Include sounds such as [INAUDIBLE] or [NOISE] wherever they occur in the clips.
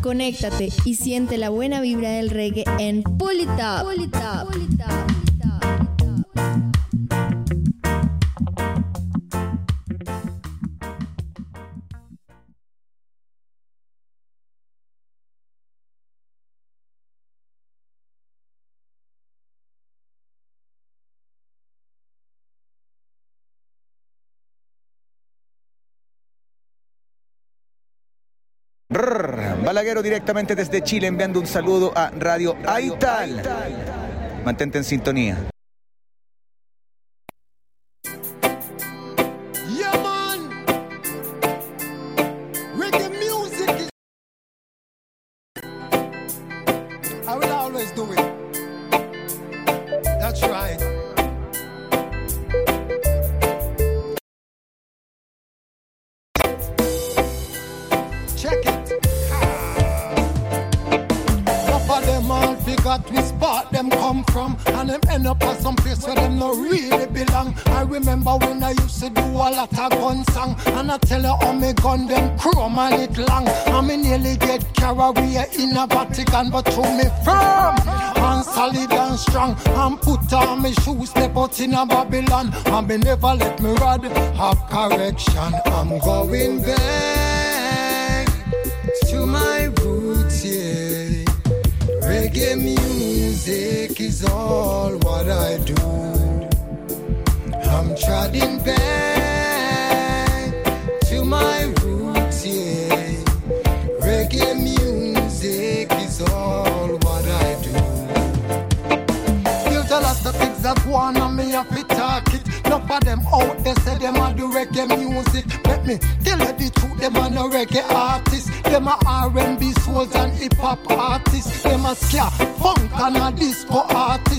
conéctate y siente la buena vibra del reggae en Pulitop. Balaguero directamente desde Chile enviando un saludo a Radio Aital. Mantente en sintonía. in a Babylon, and me never let me rod have correction. I'm going back to my roots, yeah. Reggae music is all what I do. I'm trotting back. them out, they say them a do reggae music. Let me tell you the truth, them a no reggae artists. Them a R&B, souls and hip hop artists. Them a ska, funk and a disco artist.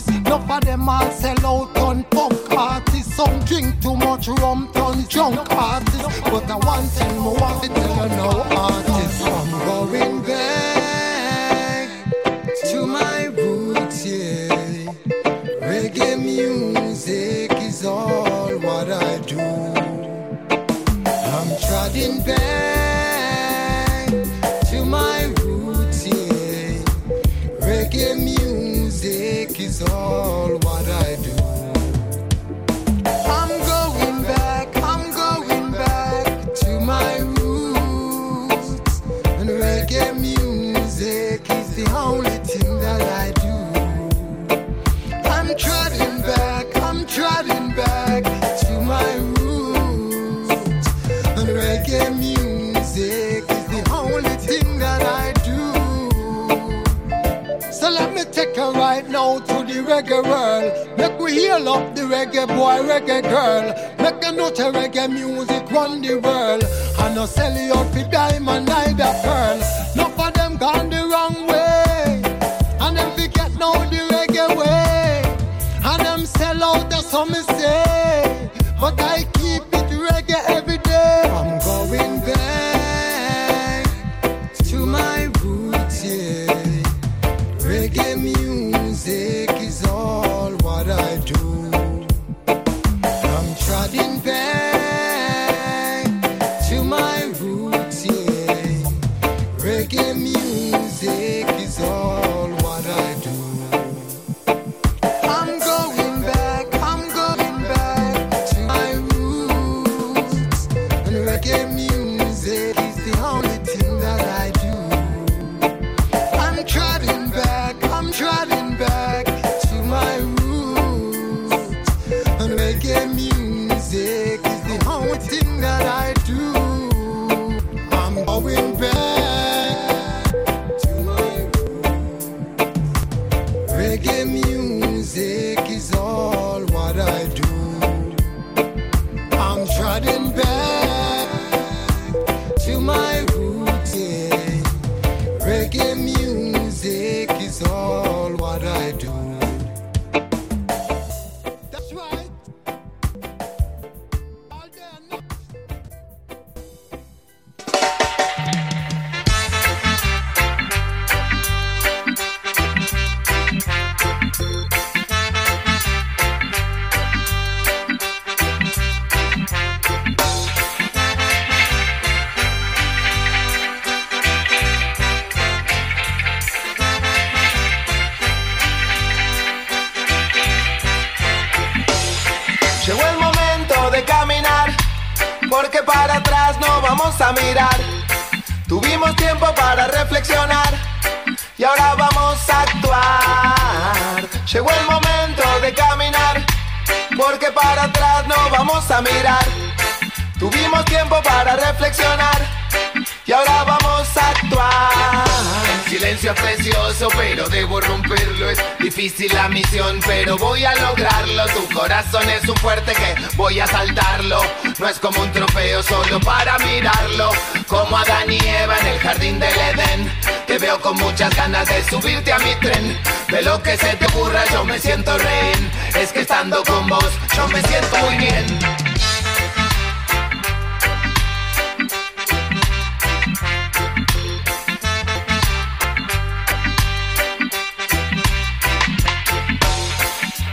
Precioso, pero debo romperlo. Es difícil la misión, pero voy a lograrlo. Tu corazón es un fuerte que voy a saltarlo. No es como un trofeo solo para mirarlo. Como Adán y Eva en el jardín del Edén. Te veo con muchas ganas de subirte a mi tren. De lo que se te ocurra, yo me siento rehén. Es que estando con vos, yo me siento muy bien.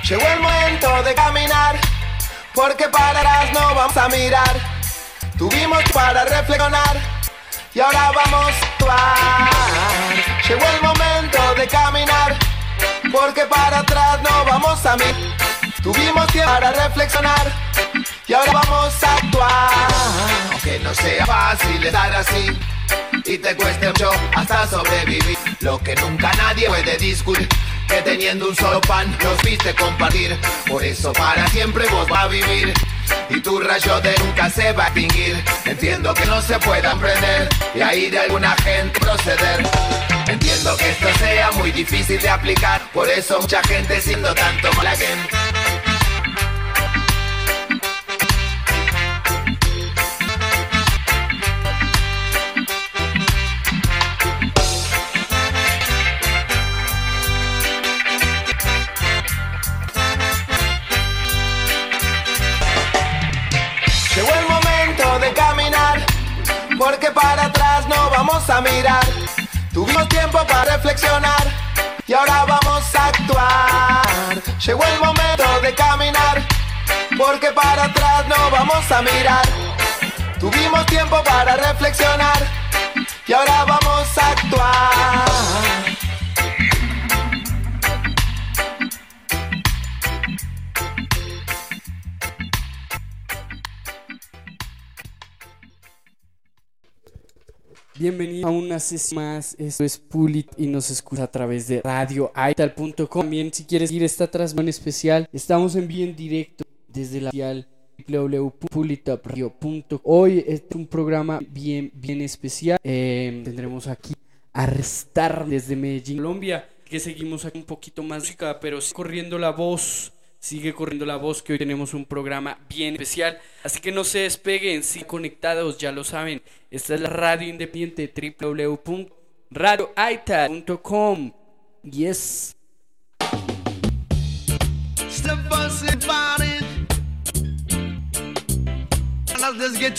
Llegó el momento de caminar, porque para atrás no vamos a mirar. Tuvimos para reflexionar y ahora vamos a actuar. Llegó el momento de caminar, porque para atrás no vamos a mirar. Tuvimos tiempo para reflexionar y ahora vamos a actuar. Aunque no sea fácil estar así y te cueste mucho hasta sobrevivir. Lo que nunca nadie puede discutir. Que teniendo un solo pan nos viste compartir. Por eso para siempre vos va a vivir. Y tu rayo de nunca se va a extinguir. Entiendo que no se puedan prender y ahí de alguna gente proceder. Entiendo que esto sea muy difícil de aplicar. Por eso mucha gente siendo tanto mala gente. Porque para atrás no vamos a mirar. Tuvimos tiempo para reflexionar y ahora vamos a actuar. Llegó el momento de caminar, porque para atrás no vamos a mirar. Tuvimos tiempo para reflexionar y ahora vamos a actuar. Bienvenido a una sesión más. Esto es Pulit y nos escucha a través de radioaital.com. También, si quieres ir a esta transmisión especial, estamos en bien directo desde la social www.pulitapradio.com. Hoy es un programa bien, bien especial. Eh, tendremos aquí a Restar desde Medellín, Colombia. Que seguimos aquí un poquito más música, pero corriendo la voz. Sigue corriendo la voz que hoy tenemos un programa bien especial. Así que no se despeguen, sí conectados, ya lo saben. Esta es la radio independiente www.radioaital.com. Yes. Just get.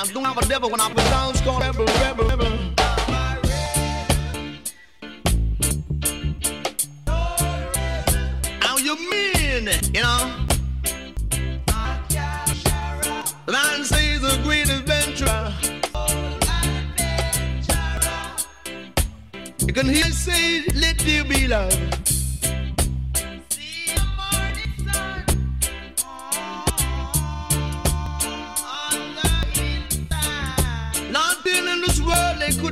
Now don't have a devil when I put down score rebel, rebel, rebel. How you mean you know? Man says a great adventurer. You can hear say, let there be love.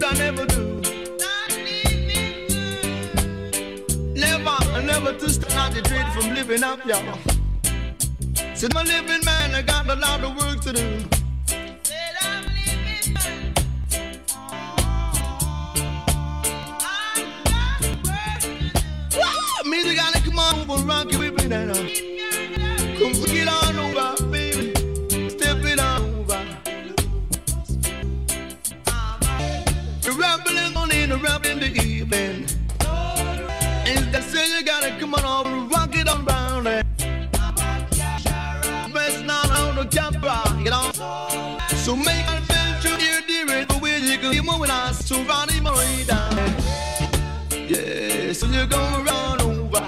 I never do. Never, never to stop the dread from living up, y'all. Said my living man, I got a lot of work to do. Music gotta come on over, rock it with me now. baby. If they say you gotta come on over, rock it on round it. Best not on the camper, you know. So make a feel you your dearest, the way you can be moving on, so run him right down. Yeah, so you're going round over.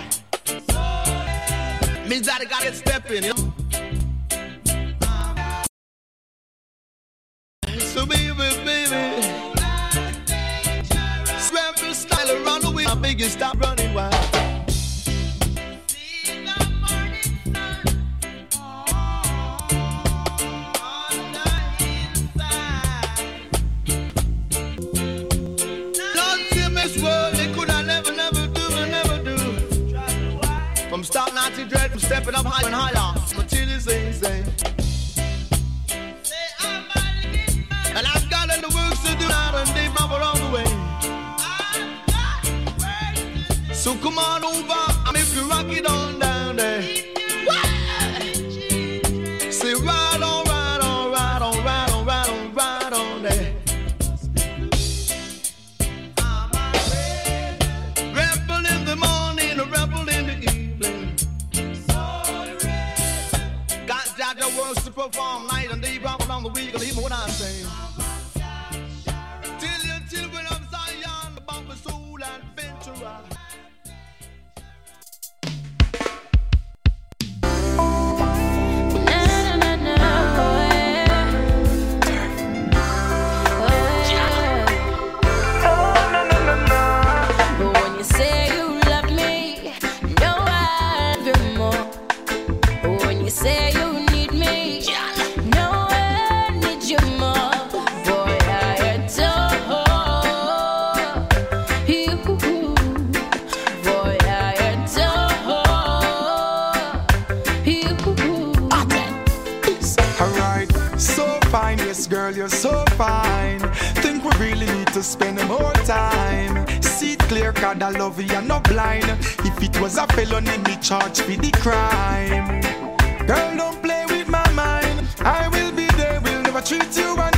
Means that I gotta step in, you know. Cause I love you, you're blind. If it was a felony, me charge for the crime. Girl, don't play with my mind. I will be there, will never treat you unkind.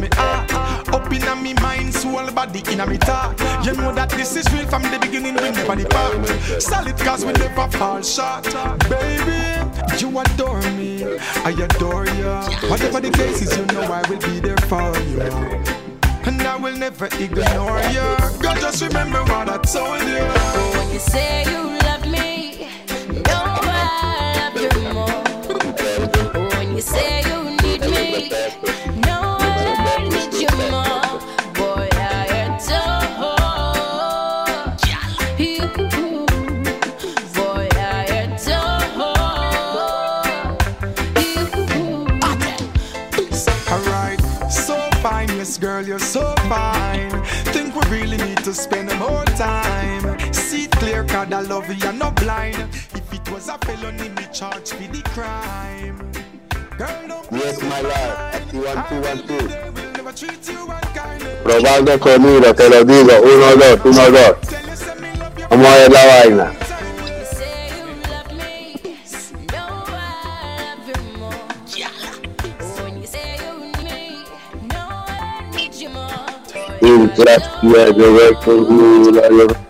My heart. Up in my mind, soul, body in my thought. You know that this is real from the beginning, we never depart. Solid cause we never fall short. Baby, you adore me, I adore you. Whatever the case is, you know I will be there for you. And I will never ignore you. Girl, just remember what I told you. When you say you love me, no, I love you more. When you say you need me, fine. Think we really need to spend more time. See it clear, cause I love you, you're not blind. If it was a felony, me charge for the crime. Girl, don't Yes, my. Aquí one, two, one, two. will never treat you unkind. Probando sonido, te lo digo. Uno, dos, uno, dos. Tell you, send me love you Vamos a ver la vaina. Boy, I Gracias, yo voy conmigo.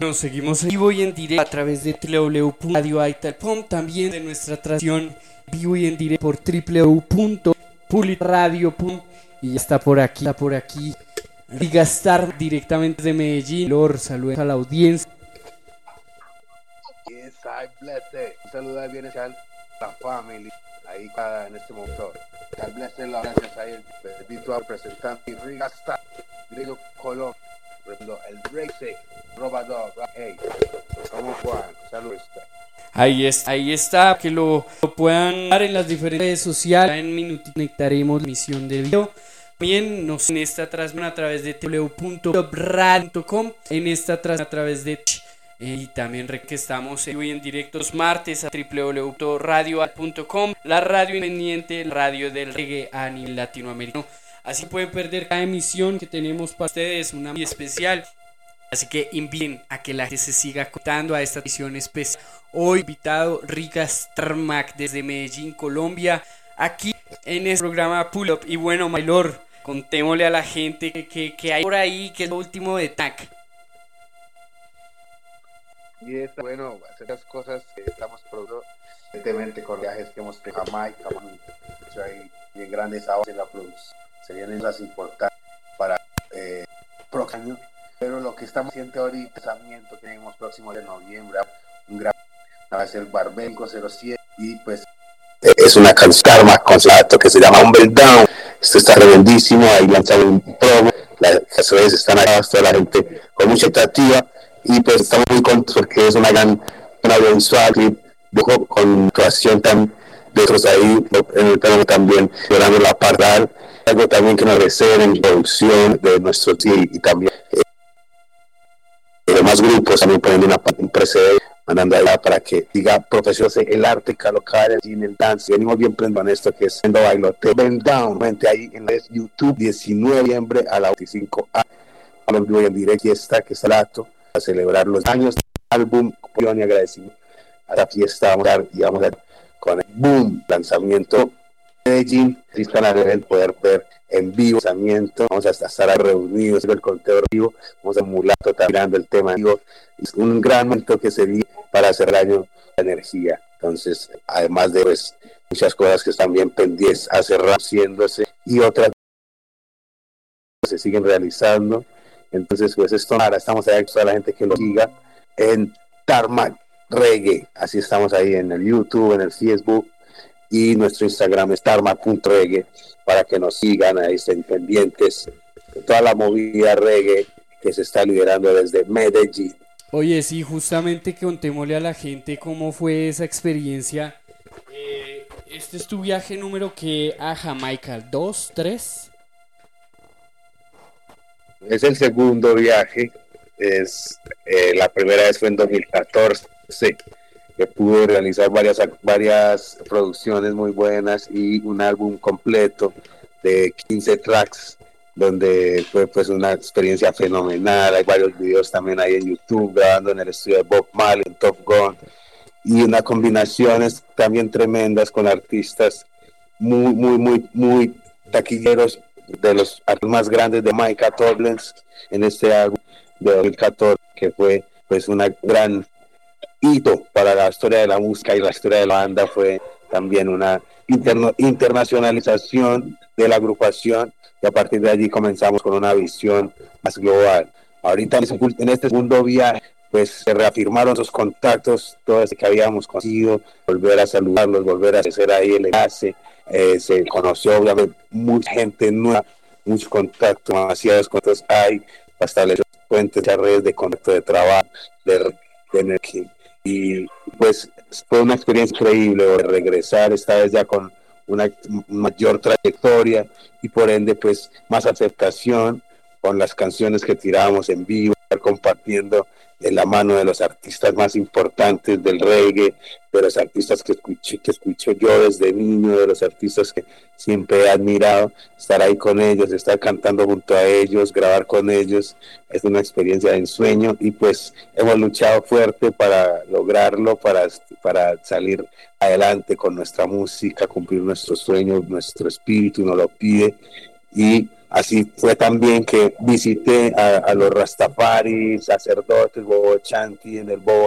Nos seguimos en vivo y en directo a través de www.radioaital.com, también de nuestra transmisión vivo y en directo por www.pulitradio.com y está por aquí, está por aquí Rigastar directamente de Medellín. Lor, saludos a la audiencia. Yes. Un saludo bien especial a la familia ahí en este momento. God la gracias ahí el virtual representante Rigastar, Grilo Colón, el Break Robador, hey, ¿cómo Juan? Saludos. Ahí está, ahí está, que lo, lo puedan dar en las diferentes redes sociales. En minutito conectaremos la emisión de video. También nos en esta transmisión a través de www.toprad.com, en esta transmisión a través de. Eh, y también que estamos hoy en directo los martes a www.radioal.com, la radio independiente, la radio del reggae a nivel latinoamericano. Así pueden perder cada emisión que tenemos para ustedes, una muy especial. Así que inviten a que la gente se siga contando a esta edición especial. Hoy invitado Rica Starmac desde Medellín, Colombia, aquí en este programa Pull Up. Y bueno, Maylor, contémosle a la gente que, que, que hay por ahí, que es lo último de TAC. Y esta, bueno, las cosas que estamos produciendo recientemente con viajes que hemos tenido a Jamaica, hecho ahí bien grandes ahora en la producción. Se vienen las importantes para eh, próximo año. Pero lo que estamos haciendo ahorita, lanzamiento que tenemos próximo de noviembre, un gran va a ser Barbenco 07 y pues es una canción más concepto que se llama Humble Down. Esto está tremendísimo, ahí lanzan un promo, las canciones están acá, toda la gente con mucha expectativa y pues estamos muy contentos porque es una gran audiovisual clip con actuación también de otros ahí en el plano también llorando la parral algo también que nos en producción de nuestro y, y también eh, los demás grupos también poniendo una, un precedente mandando allá para que diga profesores el arte local en el dance venimos bien prendidos en esto que es siendo bailote Ben Down mente ahí en el YouTube 19 de noviembre a la 25 a en vivo y en directo y está que está el acto a celebrar los años álbum y agradecimiento. A la fiesta vamos a dar, y vamos a dar con el boom lanzamiento Medellín si están a ver el poder ver en vivo lanzamiento. Vamos a estar reunidos el conteo vivo. Vamos a también mirando el tema vivo. Es un gran momento que se vive para hacer el año de energía. Entonces además de pues, muchas cosas que están bien pendientes a cerrar haciéndose y otras que se siguen realizando. Entonces, pues esto ahora estamos ahí toda la gente que lo siga en Tarmac Reggae. Así estamos ahí en el YouTube, en el Facebook y nuestro Instagram es tarmac.reggae para que nos sigan, ahí estén pendientes de toda la movida reggae que se está liderando desde Medellín. Oye, sí, justamente contémosle a la gente cómo fue esa experiencia. Eh, este es tu viaje número que a Jamaica, ¿dos, tres? Es el segundo viaje, es eh, la primera vez fue en 2014, que pude realizar varias, varias producciones muy buenas y un álbum completo de 15 tracks, donde fue pues una experiencia fenomenal, hay varios videos también ahí en YouTube, grabando en el estudio de Bob Marley, en Top Gun, y unas combinaciones también tremendas con artistas muy, muy, muy, muy taquilleros de los más grandes de Micah Toblens en este álbum de 2014 que fue pues una gran hito para la historia de la música y la historia de la banda fue también una interno, internacionalización de la agrupación y a partir de allí comenzamos con una visión más global. Ahorita en este segundo viaje pues se reafirmaron esos contactos, todo ese que habíamos conseguido, volver a saludarlos, volver a hacer ahí el enlace, eh, se conoció obviamente mucha gente nueva, mucho contacto, demasiados contactos hay para establecer puentes, redes de contacto de trabajo, de energía. Y pues fue una experiencia increíble regresar esta vez ya con una mayor trayectoria y por ende pues más aceptación con las canciones que tirábamos en vivo, estar compartiendo de la mano de los artistas más importantes del reggae, de los artistas que escuché, que escucho yo desde niño, de los artistas que siempre he admirado, estar ahí con ellos, estar cantando junto a ellos, grabar con ellos, es una experiencia de ensueño y pues hemos luchado fuerte para lograrlo, para, para salir adelante con nuestra música, cumplir nuestros sueños, nuestro espíritu nos lo pide y Así fue también que visité a, los Rastafari, sacerdotes, Bobo Chanti en el Bobo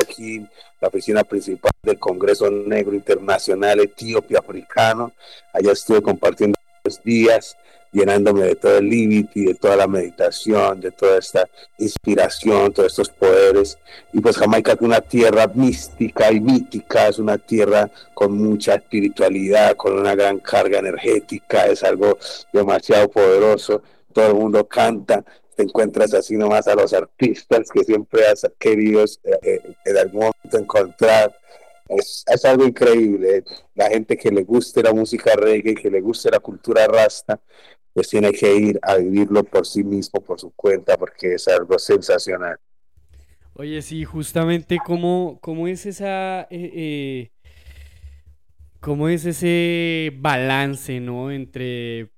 la oficina principal del Congreso Negro Internacional Etíope Africano. Allá estuve compartiendo los días llenándome de todo el límite, de toda la meditación, de toda esta inspiración, todos estos poderes. Y pues Jamaica es una tierra mística y mítica, es una tierra con mucha espiritualidad, con una gran carga energética, es algo demasiado poderoso. Todo el mundo canta, te encuentras así nomás a los artistas que siempre has querido eh, eh, en algún momento encontrar. Es, es, algo increíble. La gente que le guste la música reggae, que le guste la cultura rasta, pues tiene que ir a vivirlo por sí mismo, por su cuenta, porque es algo sensacional. Oye, sí, justamente cómo, cómo es esa... Eh, eh, ¿Cómo es ese balance, ¿no? Entre,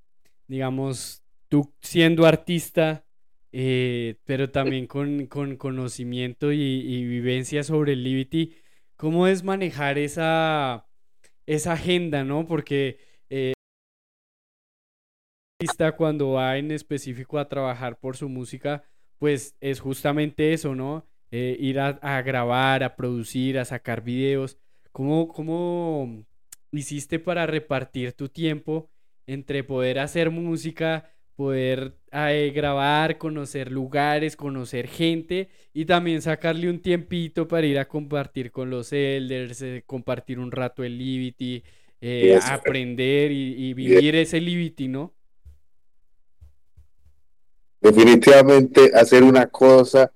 digamos, tú siendo artista, eh, pero también con, conocimiento y, vivencia sobre el Liberty, ¿cómo es manejar esa, esa agenda, ¿no? Porque cuando va en específico a trabajar por su música, pues es justamente eso, ¿no? Eh, ir a, grabar, a producir, a sacar videos. ¿Cómo, ¿Cómo hiciste para repartir tu tiempo entre poder hacer música, poder eh, grabar, conocer lugares, conocer gente y también sacarle un tiempito para ir a compartir con los elders, eh, compartir un rato el Liberty, aprender y, y vivir ese Liberty, ¿no? Definitivamente hacer una cosa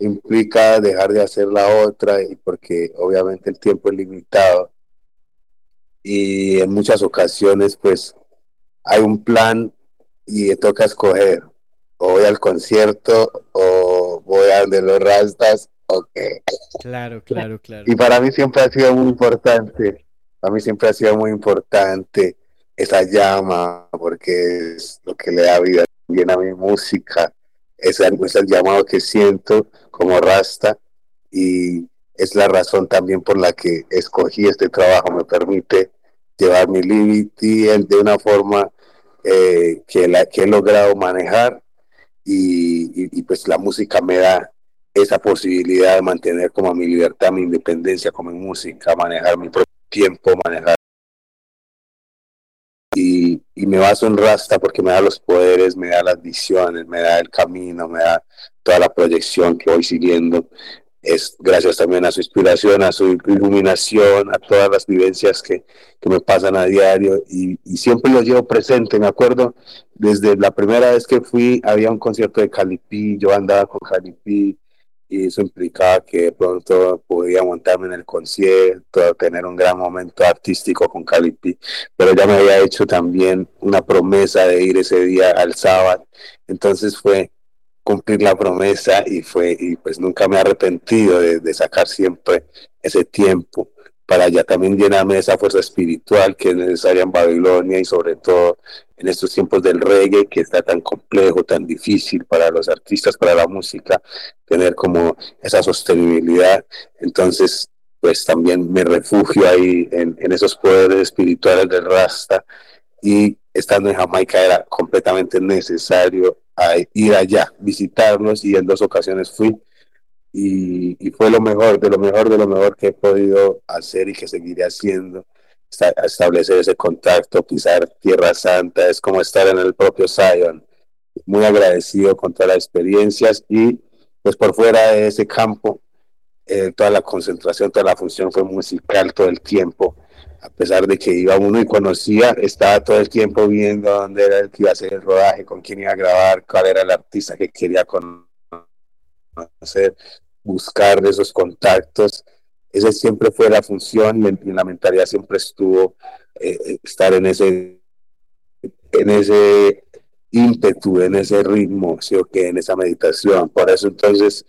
implica dejar de hacer la otra y porque obviamente el tiempo es limitado y en muchas ocasiones pues hay un plan y toca escoger o voy al concierto o voy a donde los rastas o qué. Claro, [LAUGHS] claro, claro. Y para mí siempre ha sido muy importante, para mí siempre ha sido muy importante esa llama porque es lo que le da vida a mi música, es el, es el llamado que siento como Rasta y es la razón también por la que escogí este trabajo, me permite llevar mi Liberty de una forma eh, que, la, que he logrado manejar y, pues la música me da esa posibilidad de mantener como mi libertad, mi independencia como música, manejar mi propio tiempo, manejar y, me baso en Rasta porque me da los poderes, me da las visiones, me da el camino, me da toda la proyección que voy siguiendo. Es gracias también a su inspiración, a su iluminación, a todas las vivencias que, que me pasan a diario y, y, siempre lo llevo presente. Me acuerdo desde la primera vez que fui, había un concierto de Calipi, yo andaba con Calipi y eso implicaba que pronto podía montarme en el concierto, tener un gran momento artístico con Calipi, pero ya me había hecho también una promesa de ir ese día al sábado, entonces fue cumplir la promesa y fue y pues nunca me he arrepentido de, de sacar siempre ese tiempo para ya también llenarme de esa fuerza espiritual que es necesaria en Babilonia y sobre todo en estos tiempos del reggae que está tan complejo, tan difícil para los artistas, para la música, tener como esa sostenibilidad. Entonces, pues también me refugio ahí en, esos poderes espirituales del Rasta y estando en Jamaica era completamente necesario ir allá, visitarnos y en dos ocasiones fui y, fue lo mejor, de lo mejor, de lo mejor que he podido hacer y que seguiré haciendo. Establecer ese contacto, pisar Tierra Santa, es como estar en el propio Zion. Muy agradecido con todas las experiencias y pues por fuera de ese campo, eh, toda la concentración, toda la función fue musical todo el tiempo. A pesar de que iba uno y conocía, estaba todo el tiempo viendo dónde era el que iba a hacer el rodaje, con quién iba a grabar, cuál era el artista que quería conocer, buscar esos contactos. Esa siempre fue la función y, la mentalidad siempre estuvo eh, eh, estar en ese, en ese ímpetu, en ese ritmo, ¿sí o en esa meditación. Por eso entonces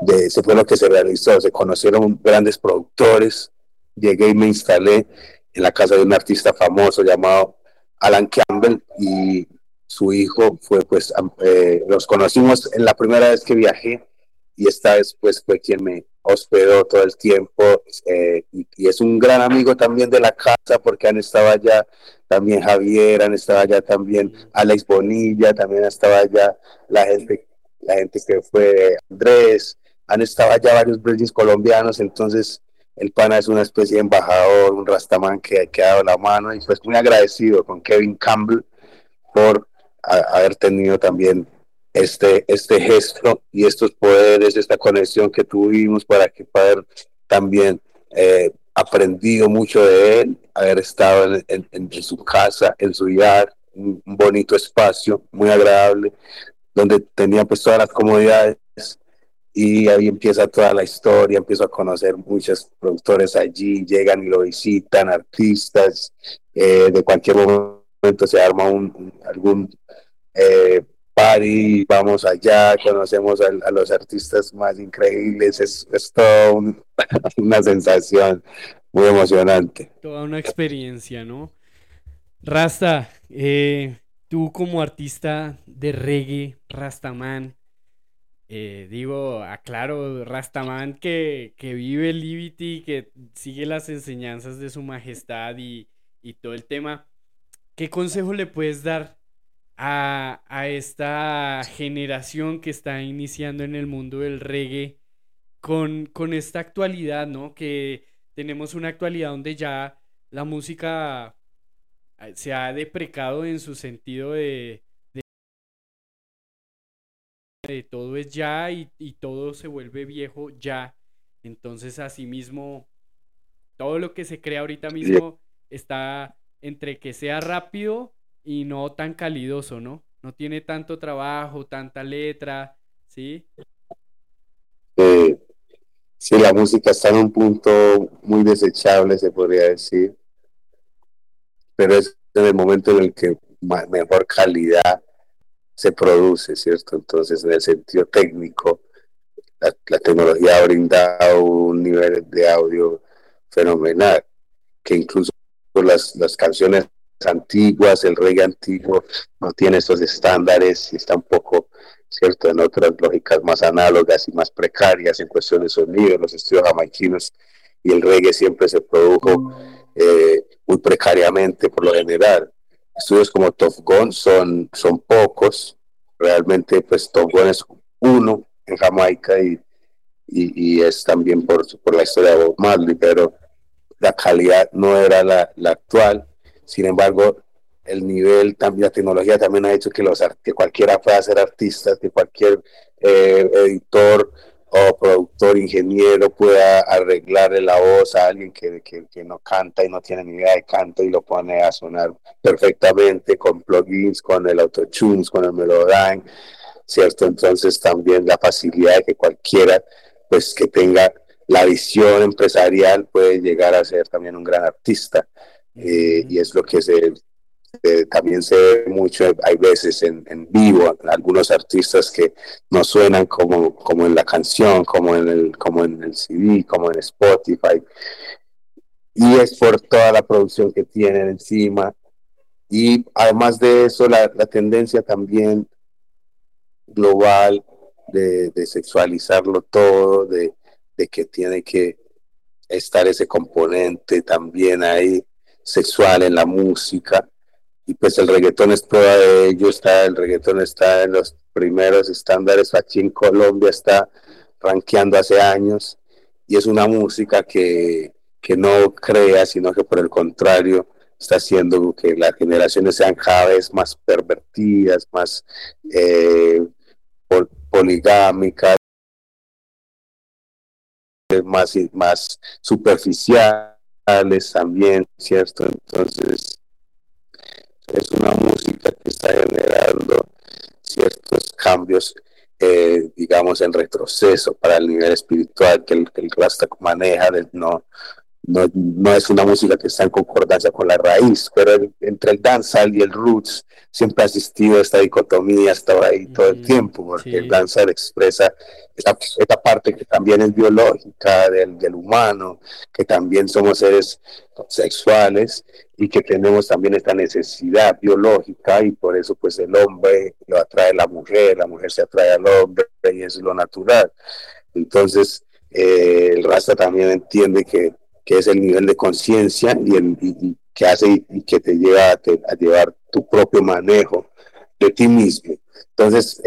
de, se fue lo que se realizó. Se conocieron grandes productores. Llegué y me instalé en la casa de un artista famoso llamado Alan Campbell y su hijo fue pues eh, los conocimos en la primera vez que viajé y esta vez pues fue quien me, hospedó todo el tiempo eh, y, es un gran amigo también de la casa porque han estado allá también Javier, han estado allá también Alex Bonilla, también estaba allá la gente, la gente que fue Andrés, han estado allá varios Bridges colombianos, entonces el pana es una especie de embajador, un rastaman que, ha dado la mano y pues muy agradecido con Kevin Campbell por haber tenido también este, este gesto y estos poderes, esta conexión que tuvimos para que poder también eh, aprendido mucho de él, haber estado en, en- en su casa, en su yard, un, bonito espacio, muy agradable, donde tenía pues todas las comodidades. Y ahí empieza toda la historia, empiezo a conocer muchos productores allí, llegan y lo visitan, artistas, eh, de cualquier momento se arma un, un- algún eh, party, vamos allá, conocemos a, los artistas más increíbles, es, es todo un- [LAUGHS] una sensación muy emocionante. Toda una experiencia, ¿no? Rasta, eh, tú como artista de reggae, Rastaman, eh, digo, aclaro, Rastaman que, vive Liberty, que sigue las enseñanzas de su majestad y todo el tema, ¿qué consejo le puedes dar a, esta generación que está iniciando en el mundo del reggae con, con esta actualidad, ¿no? Que tenemos una actualidad donde ya la música eh, se ha deprecado en su sentido de, de, de todo es ya y, y todo se vuelve viejo ya. Entonces, asimismo, todo lo que se crea ahorita mismo está entre que sea rápido y no tan calidoso, ¿no? No tiene tanto trabajo, tanta letra, ¿sí? Eh, sí, la música está en un punto muy desechable, se podría decir, pero es en el momento en el que mejor calidad se produce, ¿cierto? Entonces, en el sentido técnico, la, la tecnología ha brindado un nivel de audio fenomenal, que incluso las, las canciones antiguas, el reggae antiguo, no tiene esos estándares y está un poco, ¿cierto?, en otras lógicas más análogas y más precarias en cuestión de sonido, los estudios jamaiquinos y el reggae siempre se produjo eh, muy precariamente por lo general. Estudios como Top Gun son, son pocos, realmente pues Top Gun es uno en Jamaica y, y, es también por, por la historia de Bob Marley, pero la calidad no era la actual. Sin embargo, el nivel, la tecnología también ha hecho que, los, que cualquiera pueda ser artista, que cualquier eh, editor o productor, ingeniero pueda arreglarle la voz a alguien que, que, que no canta y no tiene ni idea de canto y lo pone a sonar perfectamente con plugins, con el autotunes, con el Melodyne, ¿cierto? Entonces también la facilidad de que cualquiera, pues que tenga la visión empresarial puede llegar a ser también un gran artista. Eh, y es lo que se eh, también se ve mucho, hay veces en, en vivo, algunos artistas que no suenan como, como en la canción, como en, el, como en el CD, como en Spotify. Y es por toda la producción que tienen encima. Y además de eso, la, la tendencia también global de, de sexualizarlo todo, de, de que tiene que estar ese componente también ahí sexual en la música y pues el reggaetón es prueba de ello, está, el reggaetón está en los primeros estándares, aquí en Colombia está rankeando hace años y es una música que, que no crea, sino que por el contrario está haciendo que las generaciones sean cada vez más pervertidas, más eh, pol- poligámicas, más, más superficiales también, ¿cierto? Entonces, es una música que está generando ciertos cambios, eh, digamos, en retroceso para el nivel espiritual que el, que maneja, de no, no, no es una música que está en concordancia con la raíz, pero el- entre el dancehall y el roots siempre ha existido esta dicotomía, ha estado ahí todo el tiempo, porque el dancehall expresa esa, esa parte que también es biológica del, del humano, que también somos seres sexuales y que tenemos también esta necesidad biológica y por eso pues el hombre lo atrae la mujer, la mujer se atrae al hombre y es lo natural. Entonces, eh, el Rasta también entiende que, que es el nivel de conciencia y, y que hace y que te lleva a, te- a llevar tu propio manejo de ti mismo. Entonces,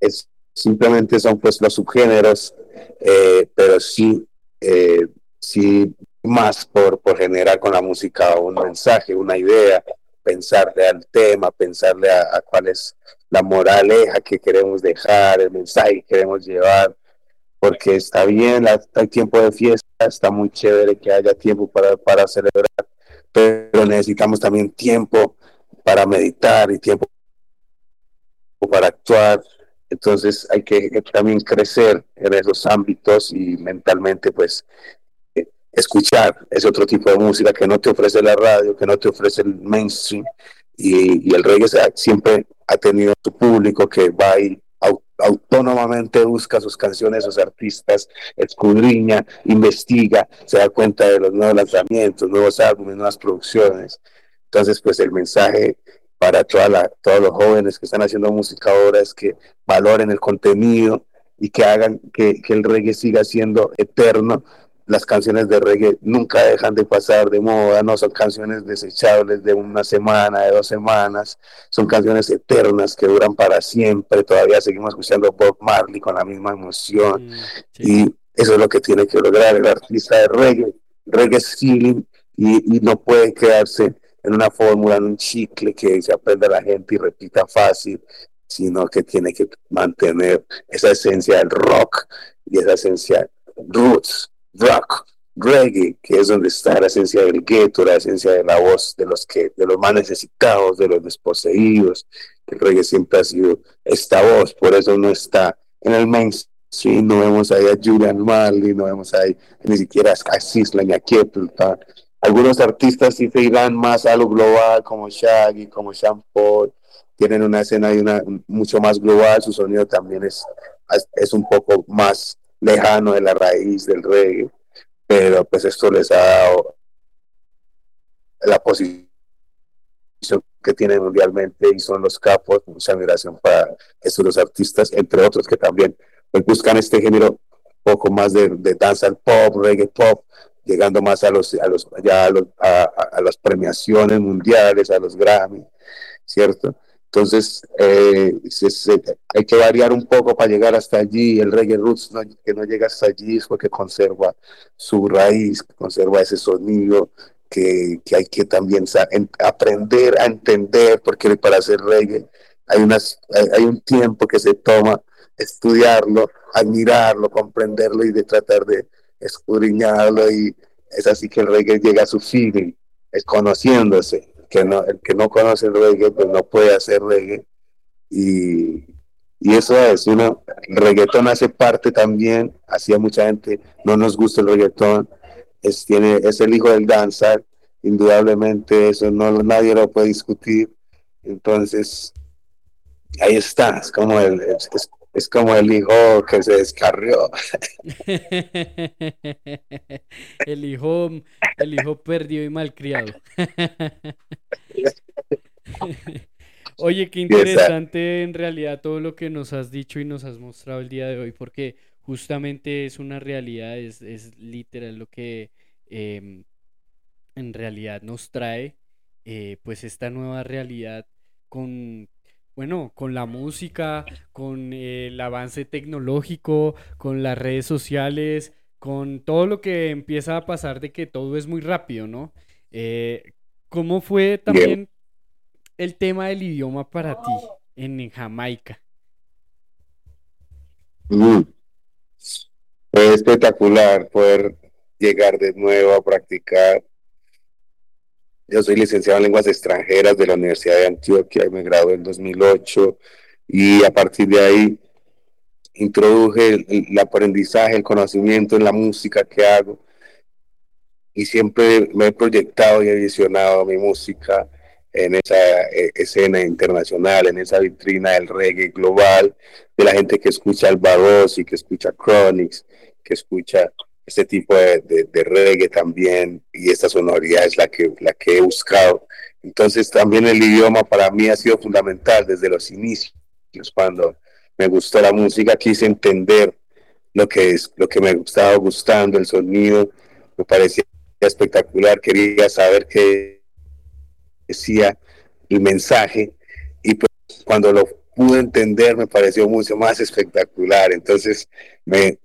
es, simplemente son pues los subgéneros, eh, pero sí, eh, sí más por, por generar con la música un mensaje, una idea, pensarle al tema, pensarle a, a cuál es la moraleja que queremos dejar, el mensaje que queremos llevar, porque está bien, hay tiempo de fiesta, está muy chévere que haya tiempo para, para celebrar, pero necesitamos también tiempo para meditar y tiempo para actuar. Entonces hay que también crecer en esos ámbitos y mentalmente pues eh, escuchar ese otro tipo de música que no te ofrece la radio, que no te ofrece el mainstream y, el reggae siempre ha tenido su público que va y autónomamente busca sus canciones, sus artistas, escudriña, investiga, se da cuenta de los nuevos lanzamientos, nuevos álbumes, nuevas producciones. Entonces, pues el mensaje para toda todos los jóvenes que están haciendo música ahora es que valoren el contenido y que hagan que, que el reggae siga siendo eterno. Las canciones de reggae nunca dejan de pasar de moda, no son canciones desechables de una semana, de dos semanas, son canciones eternas que duran para siempre. Todavía seguimos escuchando Bob Marley con la misma emoción y eso es lo que tiene que lograr el artista de reggae. Reggae es feeling y, y no puede quedarse en una fórmula, en un chicle que se aprenda la gente y repita fácil, sino que tiene que mantener esa esencia del rock y esa esencia roots, rock, reggae, que es donde está la esencia del gueto, la esencia de la voz de los que, de los más necesitados, de los desposeídos. El reggae siempre ha sido esta voz, por eso no está en el mainstream, no vemos ahí a Julian Marley, no vemos ahí ni siquiera a Sisla ni a Capleton. Algunos artistas sí se irán más a lo global, como Shaggy, como Sean Paul, tienen una escena y una, mucho más global, su sonido también es, es un poco más lejano de la raíz del reggae, pero pues esto les ha dado la posición que tienen mundialmente y son los capos, mucha admiración para estos dos artistas, entre otros que también pues, buscan este género poco más de, de danza al pop, reggae pop, llegando más a los a los ya a, los, a, a las premiaciones mundiales, a los Grammy, ¿cierto? Entonces, eh, se, hay que variar un poco para llegar hasta allí. El reggae roots no, que no llega hasta allí es porque conserva su raíz, conserva ese sonido que, hay que también en, aprender a entender, porque para hacer reggae hay, unas, hay, hay, un tiempo que se toma estudiarlo, admirarlo, comprenderlo y de tratar de escudriñarlo. Y es así que el reggae llega a su feeling, es conociéndose que no, el que no conoce el reggae, pues no puede hacer reggae. Y, y eso es, uno, el reggaetón hace parte también, así a mucha gente no nos gusta el reggaetón, es, tiene, es el hijo del danza, indudablemente eso no nadie lo puede discutir. Entonces, ahí está, es como el, es, es, es como el hijo que se descarrió. [LAUGHS] el hijo, el hijo perdido y malcriado. [LAUGHS] Oye, qué interesante en realidad todo lo que nos has dicho y nos has mostrado el día de hoy, porque justamente es una realidad, es, es literal lo que eh, en realidad nos trae, eh, pues esta nueva realidad con, bueno, con la música, con eh, el avance tecnológico, con las redes sociales, con todo lo que empieza a pasar de que todo es muy rápido, ¿no? Eh, ¿Cómo fue también el tema del idioma para ti en, en Jamaica? Mm. Fue espectacular poder llegar de nuevo a practicar. Yo soy licenciado en lenguas extranjeras de la Universidad de Antioquia y me gradué en 2008 y a partir de ahí introduje el, el, aprendizaje, el conocimiento en la música que hago y siempre me he proyectado y he visionado mi música en esa eh, escena internacional, en esa vitrina del reggae global, de la gente que escucha el y que escucha Chronics, que escucha este tipo de, de, de, reggae también, y esta sonoridad es la que, la que he buscado. Entonces también el idioma para mí ha sido fundamental desde los inicios, cuando me gustó la música, quise entender lo que es lo que me estaba gustando, el sonido, me parecía espectacular, quería saber qué decía el mensaje y pues cuando lo pude entender me pareció mucho más espectacular, entonces me,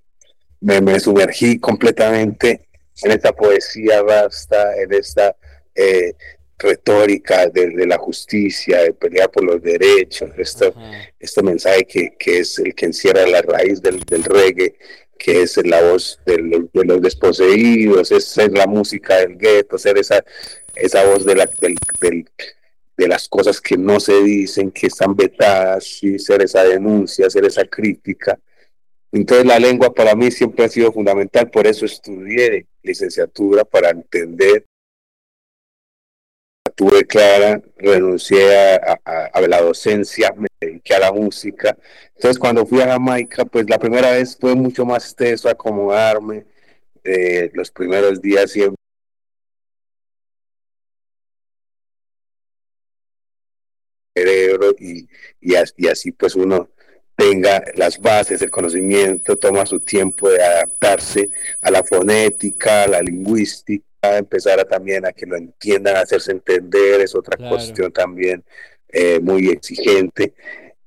me, me sumergí completamente en esta poesía vasta, en esta eh, retórica de, la justicia, de pelear por los derechos, esto, este mensaje que, que, es el que encierra la raíz del, del reggae, que es la voz de los, desposeídos, es ser la música del gueto, ser esa, esa voz de, la, del, de las cosas que no se dicen, que están vetadas, y ser esa denuncia, ser esa crítica. Entonces la lengua para mí siempre ha sido fundamental, por eso estudié licenciatura para entender tuve clara, renuncié a, la docencia, me dediqué a la música. Entonces, cuando fui a Jamaica, pues la primera vez fue mucho más teso acomodarme. Eh, los primeros días siempre y, así pues uno tenga las bases, el conocimiento, toma su tiempo de adaptarse a la fonética, a la lingüística empezar a también a que lo entiendan, a hacerse entender, es otra cuestión también eh, muy exigente.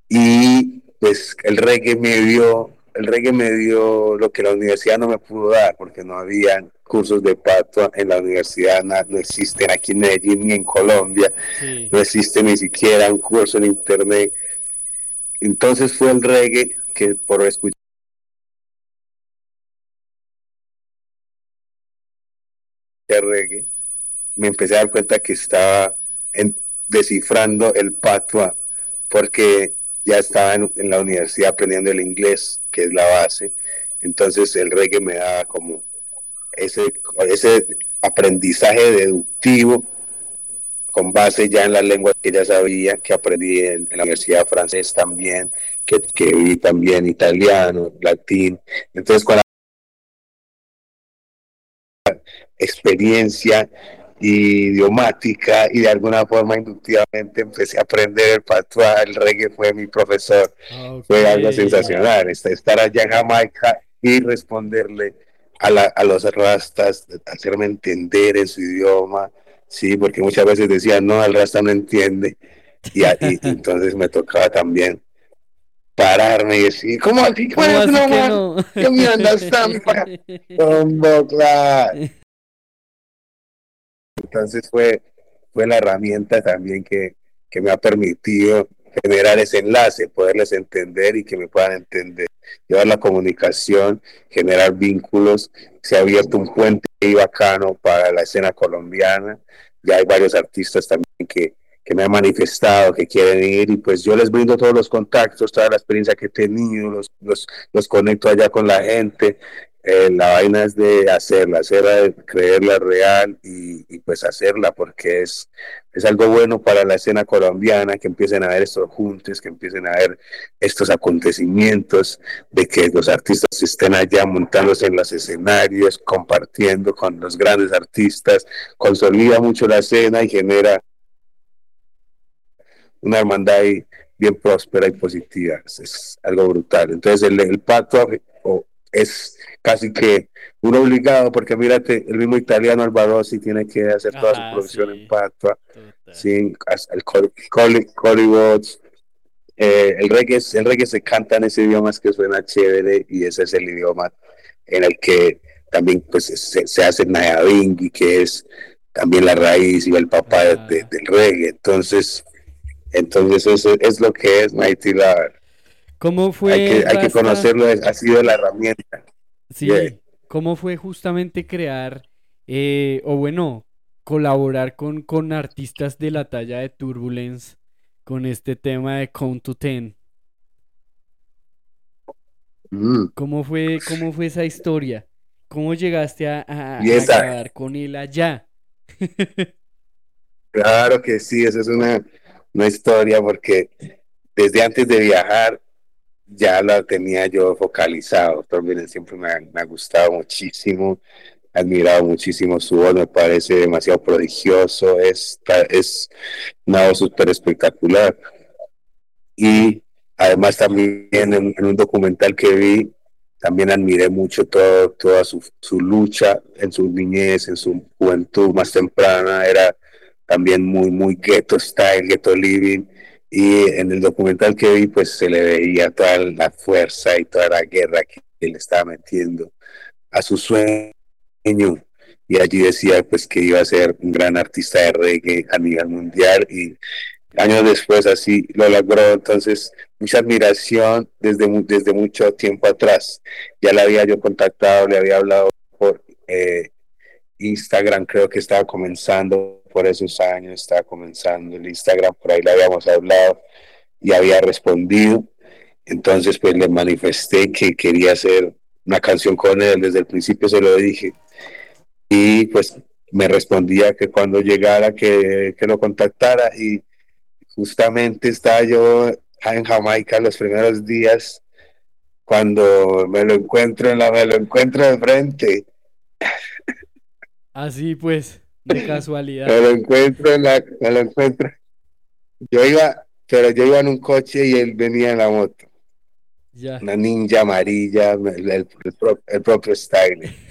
Y pues el reggae me dio, el reggae me dio lo que la universidad no me pudo dar, porque no habían cursos de pato en la universidad, no, existen aquí en Medellín ni en Colombia, no existe ni siquiera un curso en internet. Entonces fue el reggae que por escuchar reggae, me empecé a dar cuenta que estaba descifrando el patua, porque ya estaba en, la universidad aprendiendo el inglés, que es la base. Entonces el reggae me daba como ese, ese aprendizaje deductivo con base ya en las lenguas que ya sabía, que aprendí en, la universidad francés también, que, que vi también italiano, latín. Entonces, cuando experiencia idiomática y de alguna forma inductivamente empecé a aprender el patois, el reggae fue mi profesor, fue algo sensacional, estar allá en Jamaica y responderle a, la, a los rastas, hacerme entender en su idioma, sí, porque muchas veces decían, no, el rasta no entiende, y, [LAUGHS] entonces me tocaba también pararme y decir, ¿cómo así? ¿Cómo así que no? [LAUGHS] Yo me [LAUGHS] claro. Entonces fue, fue la herramienta también que, que me ha permitido generar ese enlace, poderles entender y que me puedan entender, llevar la comunicación, generar vínculos. Se ha abierto un puente y bacano para la escena colombiana. Ya hay varios artistas también que, que me han manifestado que quieren ir y pues yo les brindo todos los contactos, toda la experiencia que he tenido, los, los, los conecto allá con la gente eh, la vaina es de hacerla, hacerla, creerla real y, pues hacerla porque es, es algo bueno para la escena colombiana, que empiecen a ver estos juntos, que empiecen a ver estos acontecimientos, de que los artistas estén allá montándose en los escenarios, compartiendo con los grandes artistas, consolida mucho la escena y genera una hermandad bien próspera y positiva. Es, algo brutal. Entonces el, el pacto es casi que un obligado, porque mírate, el mismo italiano Alvarosi tiene que hacer toda su producción en patua, sin el Hollywood, eh, el, reggae, el reggae se canta en ese idioma que suena chévere y ese es el idioma en el que también pues se, se hace Nayabingi, que es también la raíz y el papá del reggae. Entonces, entonces eso es lo que es Mighty Love. ¿Cómo fue? Hay que, hay que conocerlo, ha sido la herramienta. Sí, ¿cómo fue justamente crear, eh, o bueno, colaborar con, con artistas de la talla de Turbulence con este tema de Count to Ten? Mm. ¿Cómo, fue, ¿Cómo fue esa historia? ¿Cómo llegaste a, a, con él allá? [LAUGHS] claro que sí, esa es una, una historia porque desde antes de viajar ya la tenía yo focalizado. También siempre me ha, gustado muchísimo, he admirado muchísimo su voz, me parece demasiado prodigioso, es, es una voz súper espectacular. Y además también en, un documental que vi, también admiré mucho todo, toda su, su lucha en su niñez, en su juventud más temprana, era también muy, muy ghetto style, ghetto living, y en el documental que vi pues se le veía toda la fuerza y toda la guerra que él estaba metiendo a su sueño. Y allí decía pues que iba a ser un gran artista de reggae a nivel mundial y años después así lo logró. Entonces mucha admiración desde desde mucho tiempo atrás. Ya le había yo contactado le había hablado por eh, Instagram creo que estaba comenzando por esos años estaba comenzando el Instagram por ahí le habíamos hablado y había respondido. Entonces pues le manifesté que quería hacer una canción con él. Desde el principio se lo dije. Y pues me respondía que cuando llegara que, que lo contactara. Y justamente estaba yo en Jamaica los primeros días. Cuando me lo encuentro en la me lo encuentro de frente así pues de casualidad me lo encuentro en la me lo encuentro yo iba pero yo iba en un coche y él venía en la moto ya. una ninja amarilla, el, el, el, pro- el propio style. [LAUGHS]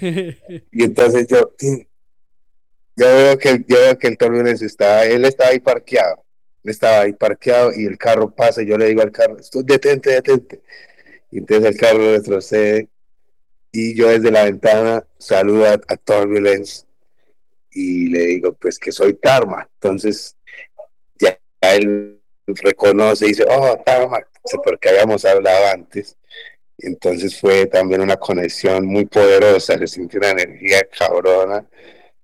y entonces yo, yo veo que, yo veo que el Turbulence estaba, él estaba ahí parqueado, él estaba ahí parqueado y el carro pasa, y yo le digo al carro, "Esto- detente, detente. Y entonces el carro retrocede y yo desde la ventana saludo a, a Turbulence y le digo pues que soy Tarma. Entonces ya él reconoce y dice, oh, Tarma, porque habíamos hablado antes. Entonces fue también una conexión muy poderosa, se sintió una energía cabrona.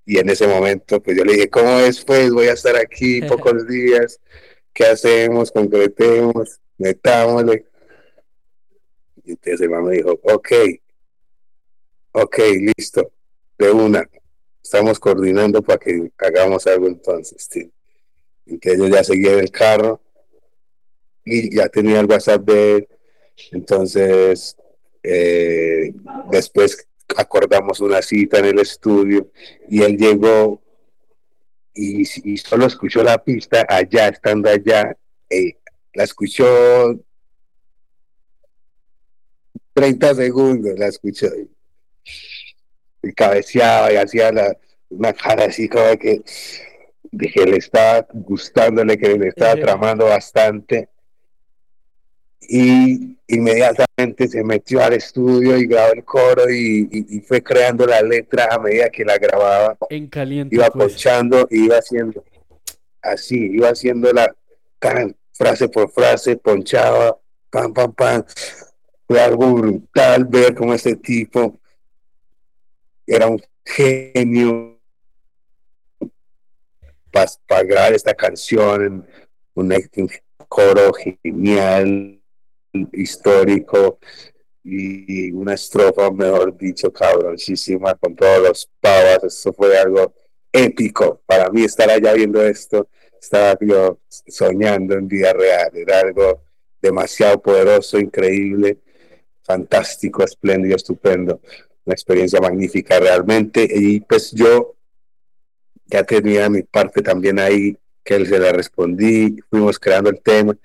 Y en ese momento, pues yo le dije, ¿cómo es? Pues voy a estar aquí [LAUGHS] pocos días, ¿qué hacemos? Concretemos, metámosle. Y entonces el man me dijo, ok, ok, listo, de una. Estamos coordinando para que hagamos algo entonces, tío. Entonces yo ya seguía en el carro y ya tenía el WhatsApp de él. Entonces, eh, después acordamos una cita en el estudio y él llegó y, solo escuchó la pista allá, estando allá. eh, la escuchó 30 segundos, la escuchó. Y cabeceaba y hacía la, una cara así como que, de que le estaba gustándole, que le estaba tramando bastante y inmediatamente se metió al estudio y grabó el coro y, y- y fue creando la letra a medida que la grababa. En caliente. Iba pues. ponchando, iba haciendo así, iba haciendo la tan, frase por frase, ponchaba, pam, pam, pam. Fue algo brutal ver cómo este tipo era un genio para grabar esta canción, un, coro genial, histórico y una estrofa, mejor dicho, cabroncísima con todos los pavas. Esto fue algo épico. Para mí estar allá viendo esto, estaba yo soñando en vida real. Era algo demasiado poderoso, increíble, fantástico, espléndido, estupendo. Una experiencia magnífica realmente. Y pues yo ya tenía mi parte también ahí, que él se la respondí, fuimos creando el tema,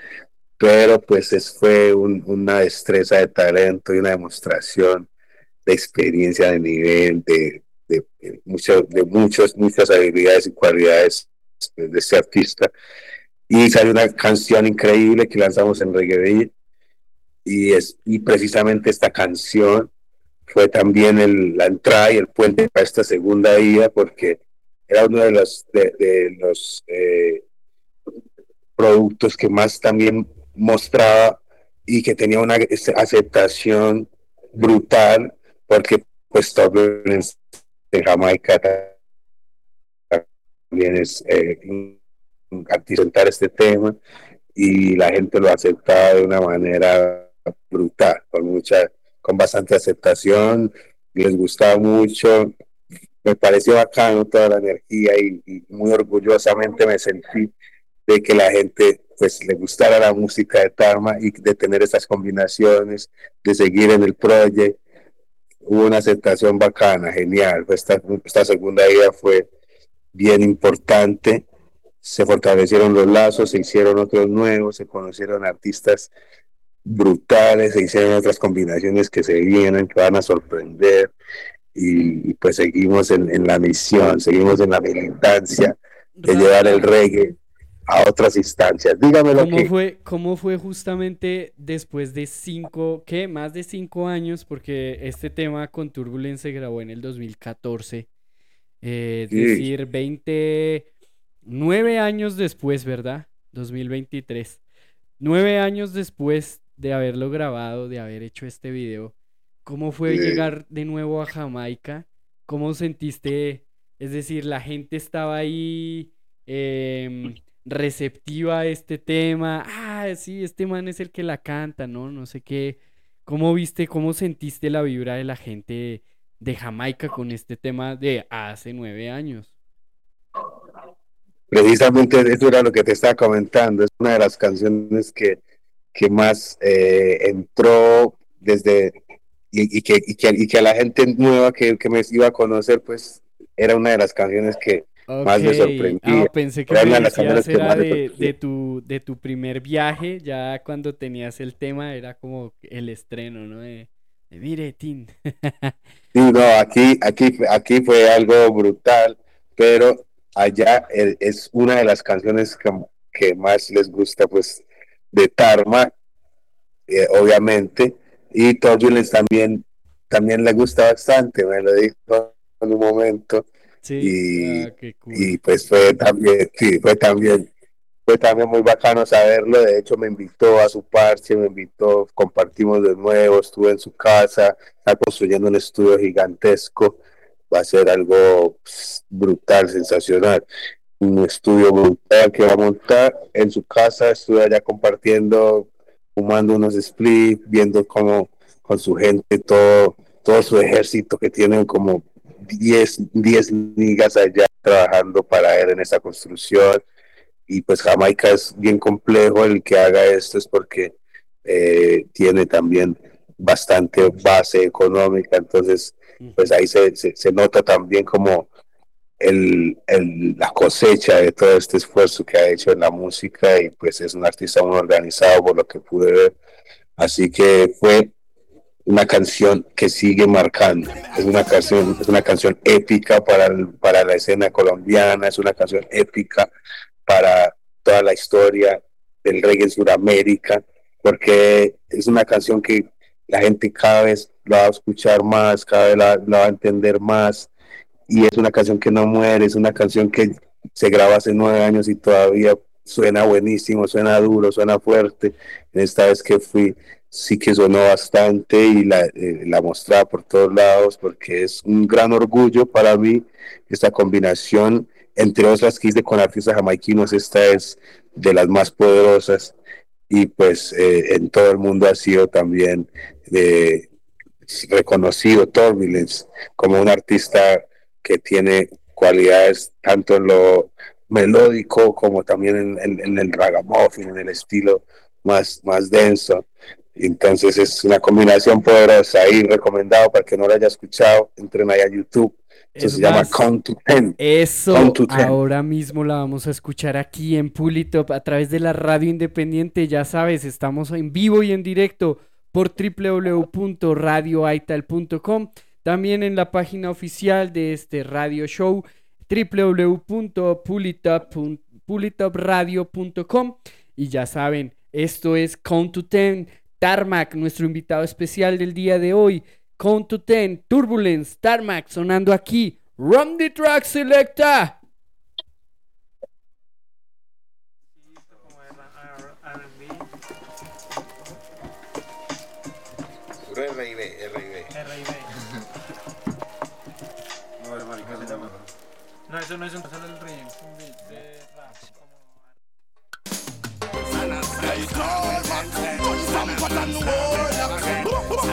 pero pues es, fue un- una destreza de talento y una demostración de experiencia de nivel, de, de, de de muchos, muchas habilidades y cualidades de este artista. Y salió una canción increíble que lanzamos en Reggae y, es, y precisamente esta canción fue también el- la entrada y el puente para esta segunda ida, porque era uno de los, de, los eh, productos que más también mostraba y que tenía una aceptación brutal, porque pues todo en Jamaica también es eh, este tema y la gente lo aceptaba de una manera brutal, con mucha, con bastante aceptación, les gustaba mucho, me pareció bacano toda la energía y, y muy orgullosamente me sentí de que la gente pues le gustara la música de Tarma y de tener estas combinaciones, de seguir en el proyecto. Hubo una aceptación bacana, genial. Esta, esta segunda idea fue bien importante. Se fortalecieron los lazos, se hicieron otros nuevos, se conocieron artistas brutales, se hicieron otras combinaciones que se vienen, que van a sorprender y, y pues seguimos en, en la misión, seguimos en la militancia de llevar el reggae a otras instancias. Dígame lo ¿Cómo que... fue, ¿Cómo fue justamente después de cinco, qué? Más de cinco años, porque este tema con Turbulence se grabó en el 2014. eh, es Sí. decir, 29 años después, ¿verdad? 2023. Nueve años después de haberlo grabado, de haber hecho este video, ¿cómo fue Sí. llegar de nuevo a Jamaica? ¿Cómo sentiste? Es decir, la gente estaba ahí em, receptiva a este tema. Ah, sí, este man es el que la canta, ¿no? No sé qué. ¿Cómo viste, cómo sentiste la vibra de la gente de Jamaica con este tema de hace nueve años? Precisamente eso era lo que te estaba comentando. Es una de las canciones que, que más eh, entró desde y, y que, y, que, y que a la gente nueva que, que me iba a conocer, pues era una de las canciones que más me sorprendía. ah, pensé que Era me una de las decías era de, de tu, de tu primer viaje, ya cuando tenías el tema, era como el estreno, ¿no? De, de mire. [LAUGHS] Sí, no, aquí, aquí, aquí fue algo brutal, pero allá eh, es una de las canciones que, que más les gusta, pues, de Tarma, eh, obviamente, y Turbulence también, también le gusta bastante, me lo dijo en un momento, Sí, y, ah, cool. y pues fue también, sí, fue también, fue también muy bacano saberlo, de hecho me invitó a su parche, me invitó, compartimos de nuevo, estuve en su casa, está construyendo un estudio gigantesco, va a ser algo pues, brutal, sensacional, un estudio brutal que va a montar en su casa, estuve allá compartiendo, fumando unos splits, viendo cómo con su gente, todo, todo su ejército que tienen como 10, 10 ligas allá trabajando para él en esta construcción. Y pues Jamaica es bien complejo el que haga esto, es porque eh, tiene también bastante base económica, entonces pues ahí se, se, se nota también como el, el, la cosecha de todo este esfuerzo que ha hecho en la música y pues es un artista muy organizado por lo que pude ver. Así que fue una canción que sigue marcando. Es una canción, es una canción épica para, el- para la escena colombiana, es una canción épica para toda la historia del reggae en Sudamérica, porque es una canción que la gente cada vez la va a escuchar más, cada vez la, la va a entender más, y es una canción que no muere, es una canción que se grabó hace nueve años y todavía suena buenísimo, suena duro, suena fuerte. Esta vez que fui, sí que sonó bastante y la, eh, la mostraba por todos lados porque es un gran orgullo para mí esta combinación, entre otras que hice con artistas jamaiquinos, esta es de las más poderosas y pues eh, en todo el mundo ha sido también eh, reconocido Turbulence como un artista que tiene cualidades tanto en lo melódico como también en, en- en el ragamuffin, en el estilo más, más denso. Entonces es una combinación poderosa ahí, recomendado para que no lo haya escuchado, entren ahí a YouTube. Eso Es se llama Count to Ten. Eso to Ten. ahora mismo la vamos a escuchar aquí en Pulitop a través de la radio independiente. Ya sabes, estamos en vivo y en directo por www.radioaital.com. También en la página oficial de este radio show www.pulitop- pulitopradio.com. Y ya saben, esto es Count to Ten. Tarmac, nuestro invitado especial del día de hoy. Count to Ten, Turbulence, Tarmac, sonando aquí. Run the track selecta. Eso no es un solo el ritmo. de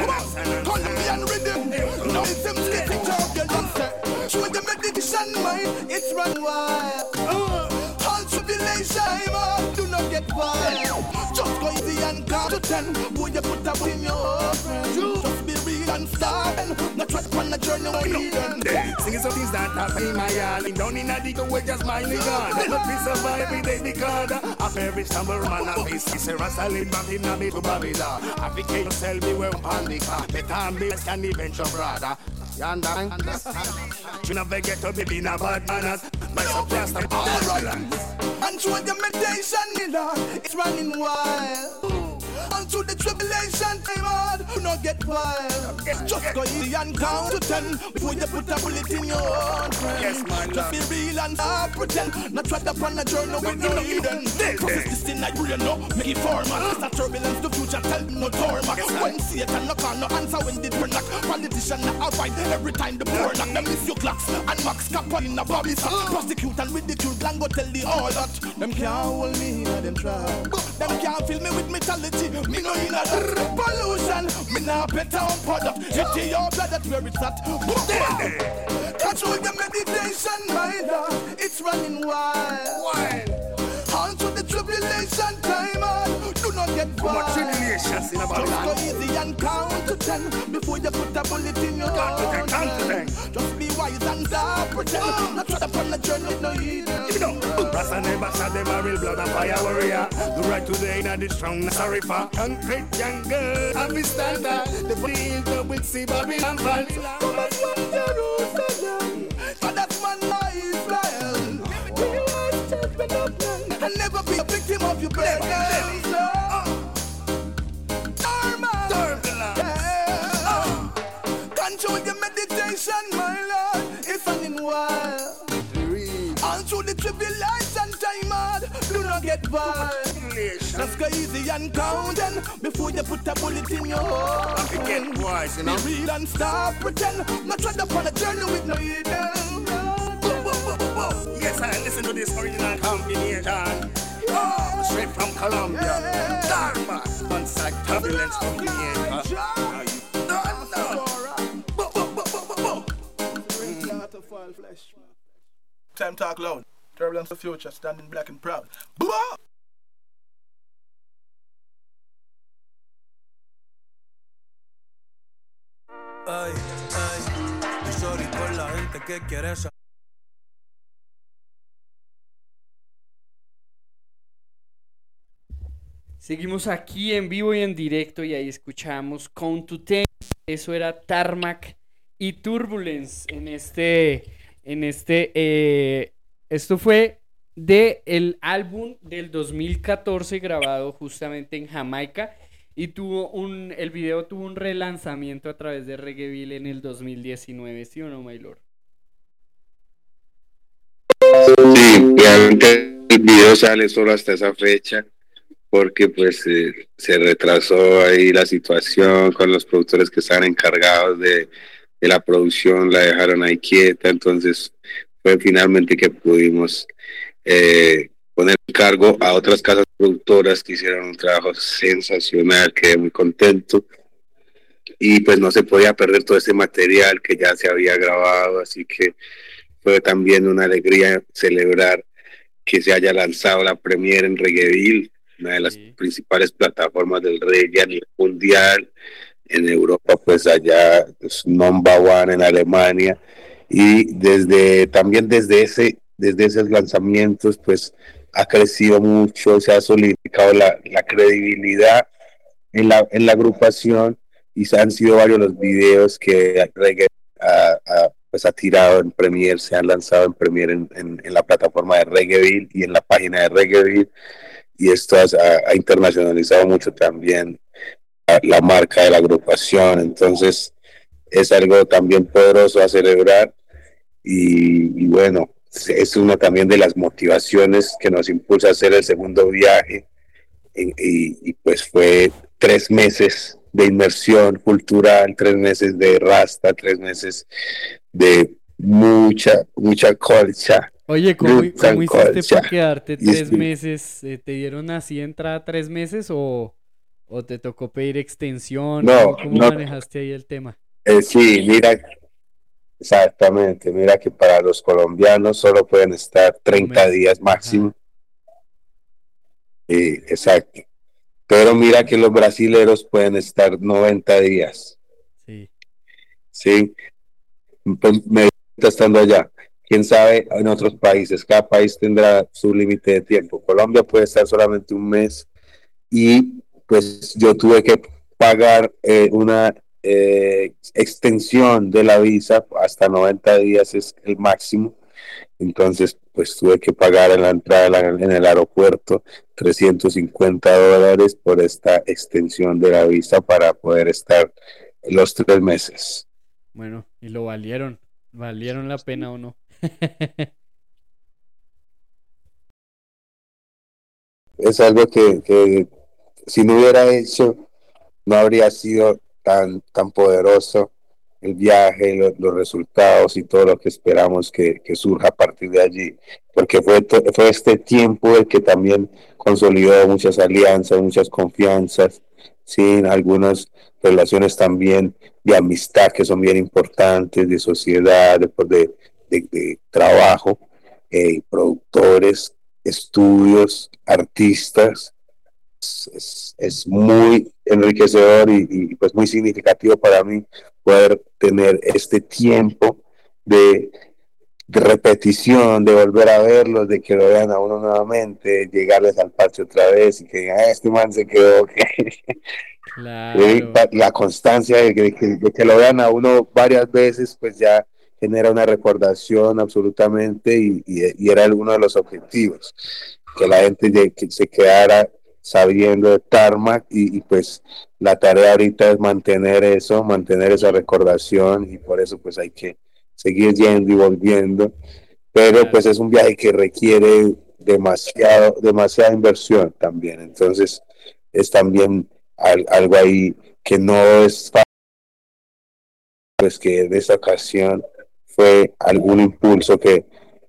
rap. Colombian rhythm, no rhythm, getting turbulence. Show them meditation, mind, it's run wild. All tribulation, do not get wild. Just go easy and count to ten. Boy, you put up in your friend. Just be real and starving. Not try on the journey we Eden. Singing some things that have in my yard. Down in a dig away just mind me God. But we survive every day because of every stumble man of this. It's a rasta live back in a bit to Babylon. I became tell me where I'm the car. Better be can even your brother. You understand? You never get to be in a bad manners. My subclass of all right. And through the meditation, it's running wild. Unto the tribulation time hard, do not get wild. Just go easy and count to ten before you put a bullet in your own friend. Yes, man, Just be real and stop pretend. Not try to plan a journey with no hidden. Cause it's this thing that you know, make it formal. It's a turbulence, the future tell me no torment. When Satan knock on no answer when did we knock. Politician not avoid every time the poor knock. Them miss your clocks and max cap in a bobby sack. Prosecute and ridicule, and go tell the all that. Them can't hold me, in them try. Them can't fill me with mentality. Me no in a that pollution. Me nah better on product. Hit your blood, that's where it's at. Catch with the meditation, my love. It's running wild. On to the tribulation time on. Do not get Too much tribulations in a Just go easy and count to ten before you put a bullet in your Count to ten, count to ten. Just be wise and stop pretend. Not to plan a journey with no hidden. You know, Rasta never shot them a real blood and fire warrior. The right today now the strong sorry for concrete jungle. I'm the standard. The field will see Babylon fall. Come and one Jerusalem. For that man by Israel. We are stepping up now. And never be a victim of your. Yeah. Control your meditation, my Lord. It's running wild. All through the tribulation time hard, do not get wild. Just go easy and count and before you put a bullet in your heart. Get wise, you know. Be real and stop pretend. Not try to on a journey with no hidden. Yes, I listen to this original combination. Oh, straight from Colombia. Dharma. One side turbulence from the acre. No, no. Bo- bo- bo- bo- bo- bo. Time talk loud. Turbulence of future, standing black and proud. Blah! Ay, ay, sorry por la gente que quiere sa- Seguimos aquí en vivo y en directo y ahí escuchamos Count to Ten. Eso era Tarmac y Turbulence en este, en este, eh, esto fue de el álbum del 2014 grabado justamente en Jamaica y tuvo un, el video tuvo un relanzamiento a través de Reggaeville en el 2019, ¿sí o no, Maylor? Sí, realmente el video sale solo hasta esa fecha porque pues eh, se retrasó ahí la situación con los productores que estaban encargados de, de la producción, la dejaron ahí quieta, entonces fue finalmente que pudimos eh, poner cargo a otras casas productoras que hicieron un trabajo sensacional, quedé muy contento y pues no se podía perder todo este material que ya se había grabado, así que fue también una alegría celebrar que se haya lanzado la premiere en Reggaeville, una de las principales plataformas del reggae a nivel mundial. En Europa, pues allá es number one en Alemania. Y desde también desde ese, desde esos lanzamientos, pues ha crecido mucho, se ha solidificado la, credibilidad en la, en la agrupación y han sido varios los videos que Reggae ha, ha, pues ha tirado en Premiere, se han lanzado en Premiere en, la plataforma de Reggaeville y en la página de Reggaeville y esto ha, ha internacionalizado mucho también la, marca de la agrupación, entonces es algo también poderoso a celebrar y, y bueno, es una también de las motivaciones que nos impulsa a hacer el segundo viaje y, y, y pues fue tres meses de inmersión cultural, tres meses de rasta, tres meses de mucha, mucha colcha. Oye, ¿cómo, ¿cómo hiciste para quedarte tres meses? Eh, ¿Te dieron así entrada tres meses o, o te tocó pedir extensión? No, ¿Cómo, cómo no. manejaste ahí el tema? Eh, sí, mira, exactamente, mira que para los colombianos solo pueden estar 30 días máximo. Sí, exacto. Pero mira que los brasileros pueden estar 90 días. Sí. Sí, pues me está estando allá. Quién sabe en otros países, cada país tendrá su límite de tiempo. Colombia puede estar solamente un mes y pues yo tuve que pagar eh, una eh, extensión de la visa hasta 90 días es el máximo. Entonces, pues tuve que pagar en la entrada en el aeropuerto 350 dólares por esta extensión de la visa para poder estar los tres meses. Bueno, y lo valieron. ¿Valieron la pena o no? [LAUGHS] es algo que, que si no hubiera hecho, no habría sido tan, tan poderoso el viaje, los resultados y todo lo que esperamos que, que, surja a partir de allí, porque fue, fue este tiempo el que también consolidó muchas alianzas, muchas confianzas, ¿sí? algunas relaciones también de amistad que son bien importantes, de sociedad, de, de, de trabajo, eh, productores, estudios, artistas. Es, es muy enriquecedor y, y, pues muy significativo para mí poder tener este tiempo de, de, repetición, de volver a verlos, de que lo vean a uno nuevamente, llegarles al parche otra vez y que digan, ah, este man se quedó. [LAUGHS] La constancia de que, lo vean a uno varias veces, pues ya genera una recordación absolutamente y, y, era uno de los objetivos, que la gente que se quedara sabiendo de Tarmac y, pues la tarea ahorita es mantener eso, mantener esa recordación y por eso pues hay que seguir yendo y volviendo, pero pues es un viaje que requiere demasiado, demasiada inversión también, entonces es también algo ahí que no es fácil, pues que en esta ocasión fue algún impulso que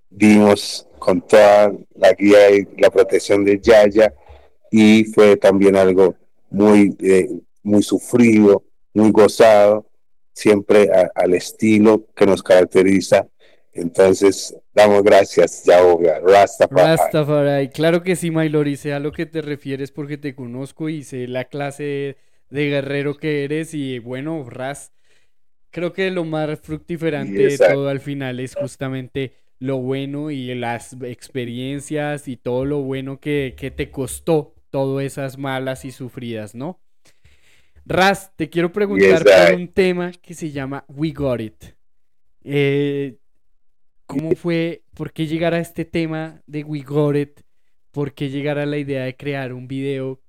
dimos con toda la guía y la protección de Yaya y fue también algo muy, eh, muy sufrido, muy gozado, siempre al estilo que nos caracteriza. Entonces, damos gracias, Yahoga, Rastafari. Rastafari, claro que sí, Maylori, sé a lo que te refieres porque te conozco y sé la clase de guerrero que eres y bueno, Ras, creo que lo más fructiferante de todo al final es justamente lo bueno y las experiencias y todo lo bueno que, que te costó todas esas malas y sufridas, ¿no? Ras, te quiero preguntar por un tema que se llama We Got It. Eh, ¿Cómo fue, por qué llegar a este tema de We Got It? ¿Por qué llegar a la idea de crear un video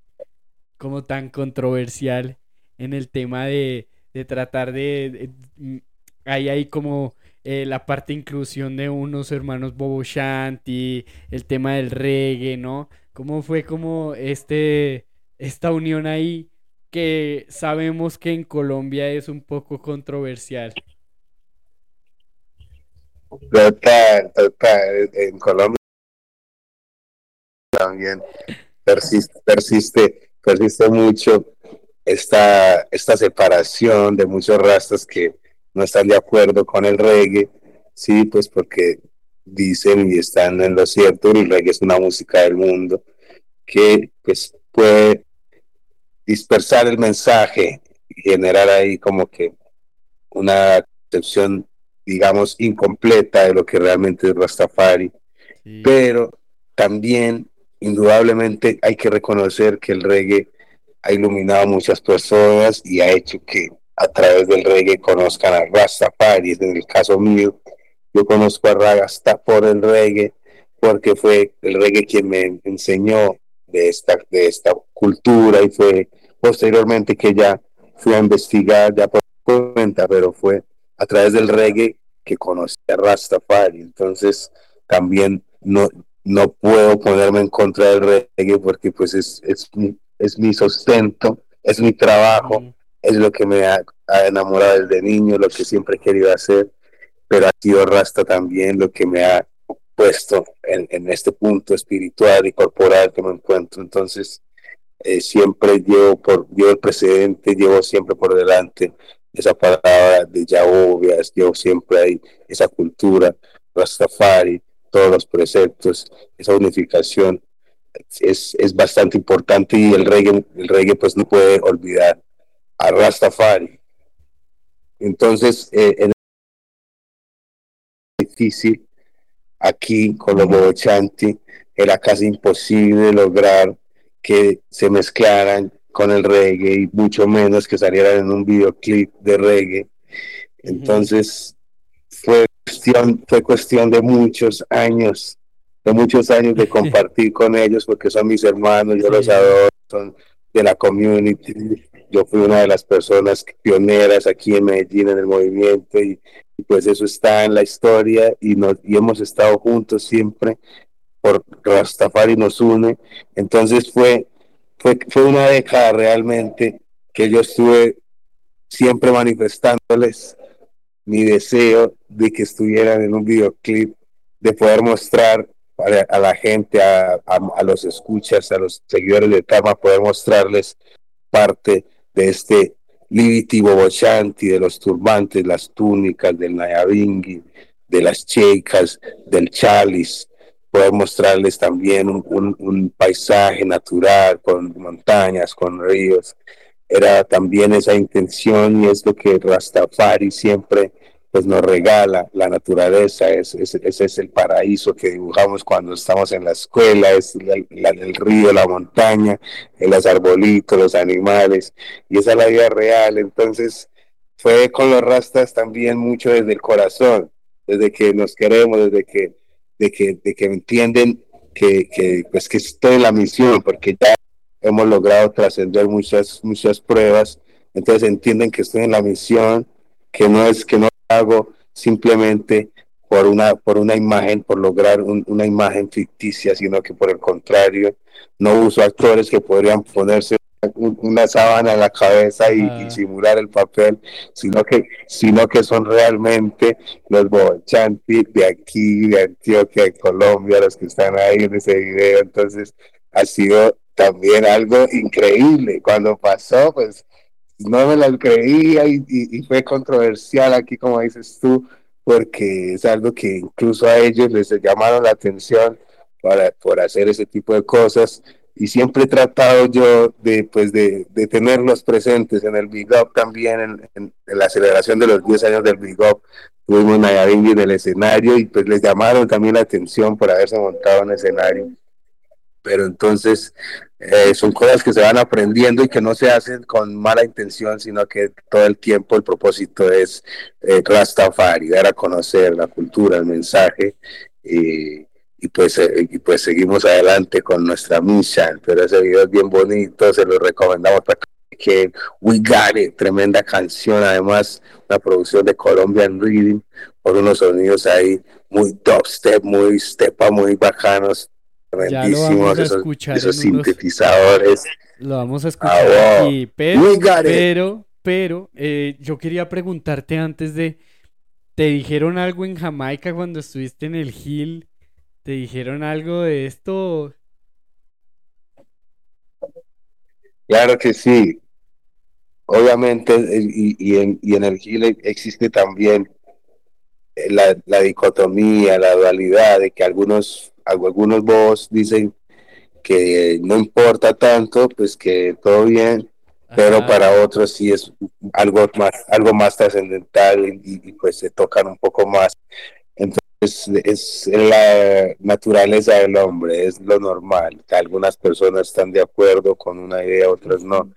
como tan controversial en el tema de, de tratar de, mm, Hay ahí como eh, la parte de inclusión de unos hermanos Bobo Shanti, el tema del reggae, ¿no? ¿Cómo fue como este, esta unión ahí que sabemos que en Colombia es un poco controversial? Total, total. En Colombia también persiste, persiste, persiste mucho esta, esta separación de muchos rastas que no están de acuerdo con el reggae, sí, pues porque dicen y están en lo cierto, el reggae es una música del mundo que pues puede dispersar el mensaje y generar ahí como que una concepción digamos incompleta de lo que realmente es Rastafari. Pero también indudablemente hay que reconocer que el reggae ha iluminado a muchas personas y ha hecho que a través del reggae conozcan a Rastafari. En el caso mío yo conozco a Rasta por el reggae, porque fue el reggae quien me enseñó de esta, de esta cultura y fue posteriormente que ya fui a investigar, ya por cuenta, pero fue a través del reggae que conocí a Rastafari. Entonces también no, no puedo ponerme en contra del reggae porque pues es, es, mi, es mi sustento, es mi trabajo, es lo que me ha, ha enamorado desde niño, lo que siempre he querido hacer pero ha sido Rasta también lo que me ha puesto en, en este punto espiritual y corporal que me encuentro. Entonces, eh, siempre llevo, por, llevo el precedente, llevo siempre por delante esa palabra de Yahovias, llevo siempre ahí esa cultura, Rastafari, todos los preceptos, esa unificación es, es bastante importante y el reggae, el reggae pues no puede olvidar a Rastafari. entonces, eh, en difícil aquí con los Bobochanti, era casi imposible lograr que se mezclaran con el reggae y mucho menos que salieran en un videoclip de reggae. Entonces, fue cuestión, fue cuestión de muchos años, de muchos años de [LAUGHS] compartir con ellos, porque son mis hermanos, yo los adoro, son de la community. Yo fui una de las personas pioneras aquí en Medellín en el movimiento y, pues eso está en la historia y, nos, y hemos estado juntos siempre por Rastafari nos une. Entonces fue, fue, fue una década realmente que yo estuve siempre manifestándoles mi deseo de que estuvieran en un videoclip, de poder mostrar a, la gente, a, a, a, los escuchas, a los seguidores de Tama, poder mostrarles parte de este Liviti Bobochanti, de los turbantes, las túnicas, del Nayabingui, de las checas, del chalis, poder mostrarles también un, un paisaje natural con montañas, con ríos. Era también esa intención y es lo que Rastafari siempre pues nos regala la naturaleza, es, es, ese es el paraíso que dibujamos cuando estamos en la escuela, es la, la, el río, la montaña, los arbolitos, los animales, y esa es la vida real. Entonces, fue con los rastas también mucho desde el corazón, desde que nos queremos, desde que, de que, de que entienden que, que, pues, que estoy en la misión, porque ya hemos logrado trascender muchas, muchas pruebas, entonces entienden que estoy en la misión, que no es que no hago simplemente por una, por una imagen, por lograr un, una imagen ficticia, sino que por el contrario, no uso actores que podrían ponerse una sábana en la cabeza y, Ah. y simular el papel, sino que, sino que son realmente los bochanti de aquí, de Antioquia, de Colombia, los que están ahí en ese video. Entonces, ha sido también algo increíble. Cuando pasó, pues no me lo creía y, y- fue controversial aquí, como dices tú, porque es algo que incluso a ellos les llamaron la atención para, por hacer ese tipo de cosas. Y siempre he tratado yo de, pues de, tenerlos presentes en el Big Up también, en, en- la celebración de los 10 años del Big Up. Tuvimos Nayabingui en el escenario y pues les llamaron también la atención por haberse montado en escenario pero entonces eh, son cosas que se van aprendiendo y que no se hacen con mala intención, sino que todo el tiempo el propósito es eh, Rastafari, dar a conocer la cultura, el mensaje, y, pues, eh, y pues seguimos adelante con nuestra misión, pero ese video es bien bonito, se lo recomendamos para que We Got tremenda canción, además una producción de Colombian Reading, con unos sonidos ahí muy dubstep, muy stepa, muy bacanos, A esos, escuchar esos unos- sintetizadores. Lo vamos a escuchar Ah, wow. aquí, pero, pero, pero, eh, yo quería preguntarte antes de, ¿te dijeron algo en Jamaica cuando estuviste en el Hill? ¿Te dijeron algo de esto? Claro que sí. Obviamente, eh, y, y en, y en el Chile existe también eh, la, la dicotomía, la dualidad de que algunos, algunos bobos dicen que no importa tanto, pues que todo bien, pero para otros sí es algo más, algo más trascendental y, y, pues se tocan un poco más. Entonces es la naturaleza del hombre, es lo normal. Que algunas personas están de acuerdo con una idea, otras no.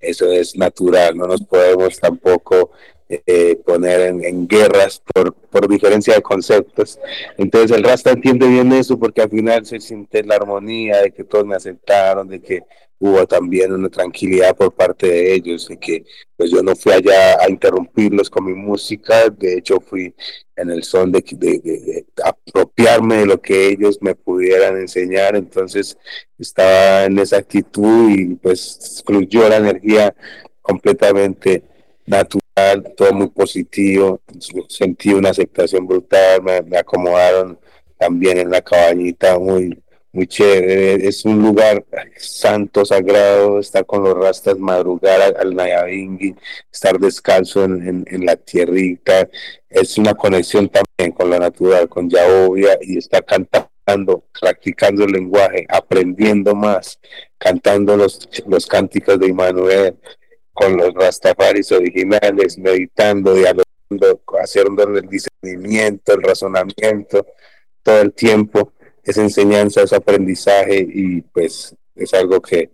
Eso es natural, no nos podemos tampoco eh, poner en, guerras por, por diferencia de conceptos. Entonces el Rasta entiende bien eso porque al final se siente la armonía de que todos me aceptaron, de que hubo también una tranquilidad por parte de ellos, de que pues yo no fui allá a interrumpirlos con mi música, de hecho fui en el son de, de, de, de apropiarme de lo que ellos me pudieran enseñar, entonces estaba en esa actitud y pues fluyó la energía completamente natural, todo muy positivo, sentí una aceptación brutal, me, acomodaron también en la cabañita muy muy chévere, es un lugar santo, sagrado, estar con los rastas, madrugar al, al Nayabingui, estar descalzo en, en, en, la tierrita, es una conexión también con la natural, con Yahovia y estar cantando, practicando el lenguaje, aprendiendo más, cantando los, los cánticos de Immanuel, con los Rastafaris originales, meditando, dialogando, haciendo el discernimiento, el razonamiento, todo el tiempo, esa enseñanza, ese aprendizaje y pues es algo que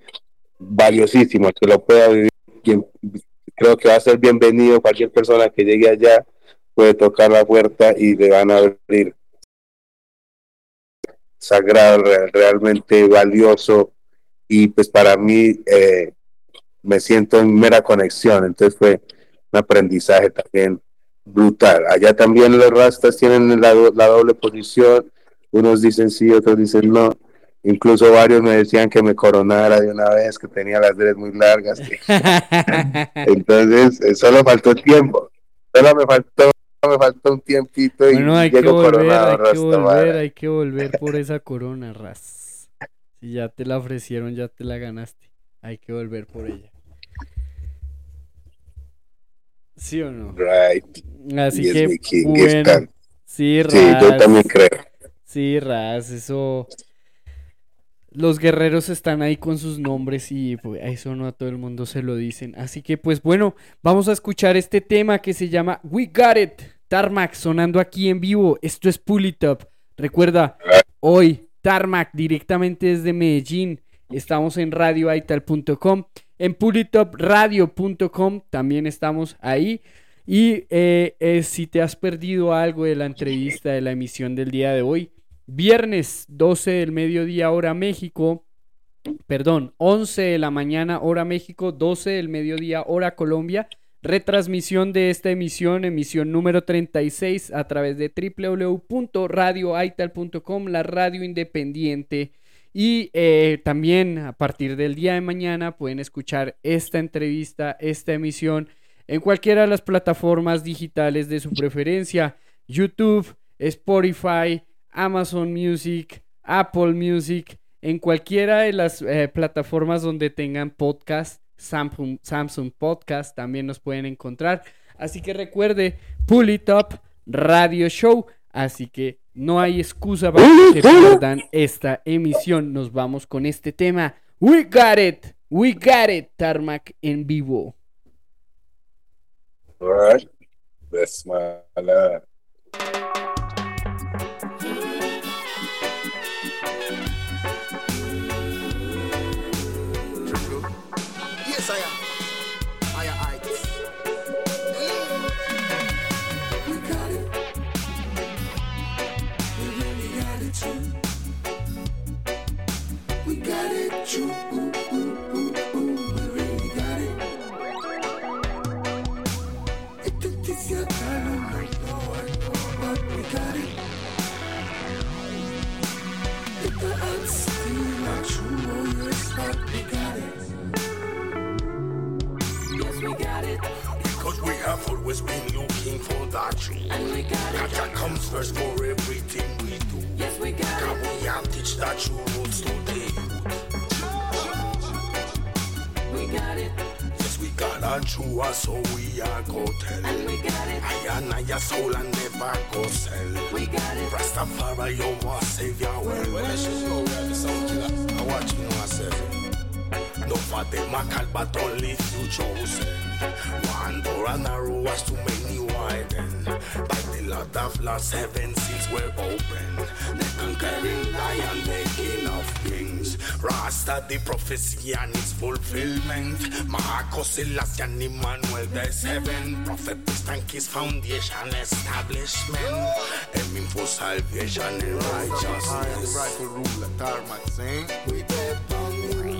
valiosísimo, que lo pueda vivir, creo que va a ser bienvenido cualquier persona que llegue allá, puede tocar la puerta y le van a abrir. Sagrado, realmente valioso y pues para mí eh, me siento en mera conexión, entonces fue un aprendizaje también brutal. Allá también los rastas tienen la, la doble posición, unos dicen sí, otros dicen no. Incluso varios me decían que me coronara de una vez, que tenía las dreads muy largas. [LAUGHS] Entonces, eh, solo faltó tiempo. Solo me faltó, me faltó un tiempito y Bueno, hay que llego volver, coronado, hay que volver, hay que volver por esa corona, Ras. Si ya te la ofrecieron, ya te la ganaste. Hay que volver por ella. ¿Sí o no? Right. Así Yes, que, king, bueno, sí, Sí, yo también creo. Sí, Ras, eso. Los guerreros están ahí con sus nombres y pues, eso no a todo el mundo se lo dicen. Así que, pues bueno, vamos a escuchar este tema que se llama We Got It. Tarmac sonando aquí en vivo. Esto es Pull It Up. Recuerda, hoy Tarmac directamente desde Medellín. Estamos en radioaital.com. En pulitupradio.com también estamos ahí. Y eh, eh, si te has perdido algo de la entrevista de la emisión del día de hoy, viernes 12 del mediodía hora México, perdón, 11 de la mañana hora México, 12 del mediodía hora Colombia, retransmisión de esta emisión, emisión número 36 a través de www.radioaital.com, la radio independiente. Y eh, también a partir del día de mañana pueden escuchar esta entrevista, esta emisión en cualquiera de las plataformas digitales de su preferencia, YouTube, Spotify, Amazon Music, Apple Music, en cualquiera de las eh, plataformas donde tengan podcast, Samsung, Podcast también nos pueden encontrar. Así que recuerde, Pull It Up Radio Show. Así que no hay excusa para que se pierdan esta emisión. Nos vamos con este tema. We got it. We got it. Tarmac en vivo. Alright. That's my love. First for the truth. We got it. Got our comfort for everything we do. Yes, we got Can it. we have teach that true roots to the youth? We got it. Yes, we got our true, us, so we are go tell. And we got it. I and I, your soul, and never go sell. We got it. Rastafari, you must save your well. Well, For them a call, but only few chosen. One door and a row was too many widen. By the Lord of Lords, seven seals were open. The conquering lion, the king of kings. Rasta, the prophecy and its fulfillment. Marcos, Selassie, and Emmanuel, the seven. Prophet, and his foundation establishment. Aiming for salvation and righteousness. Rightful ruler, tarmac, sing. We did on the rule. Yes,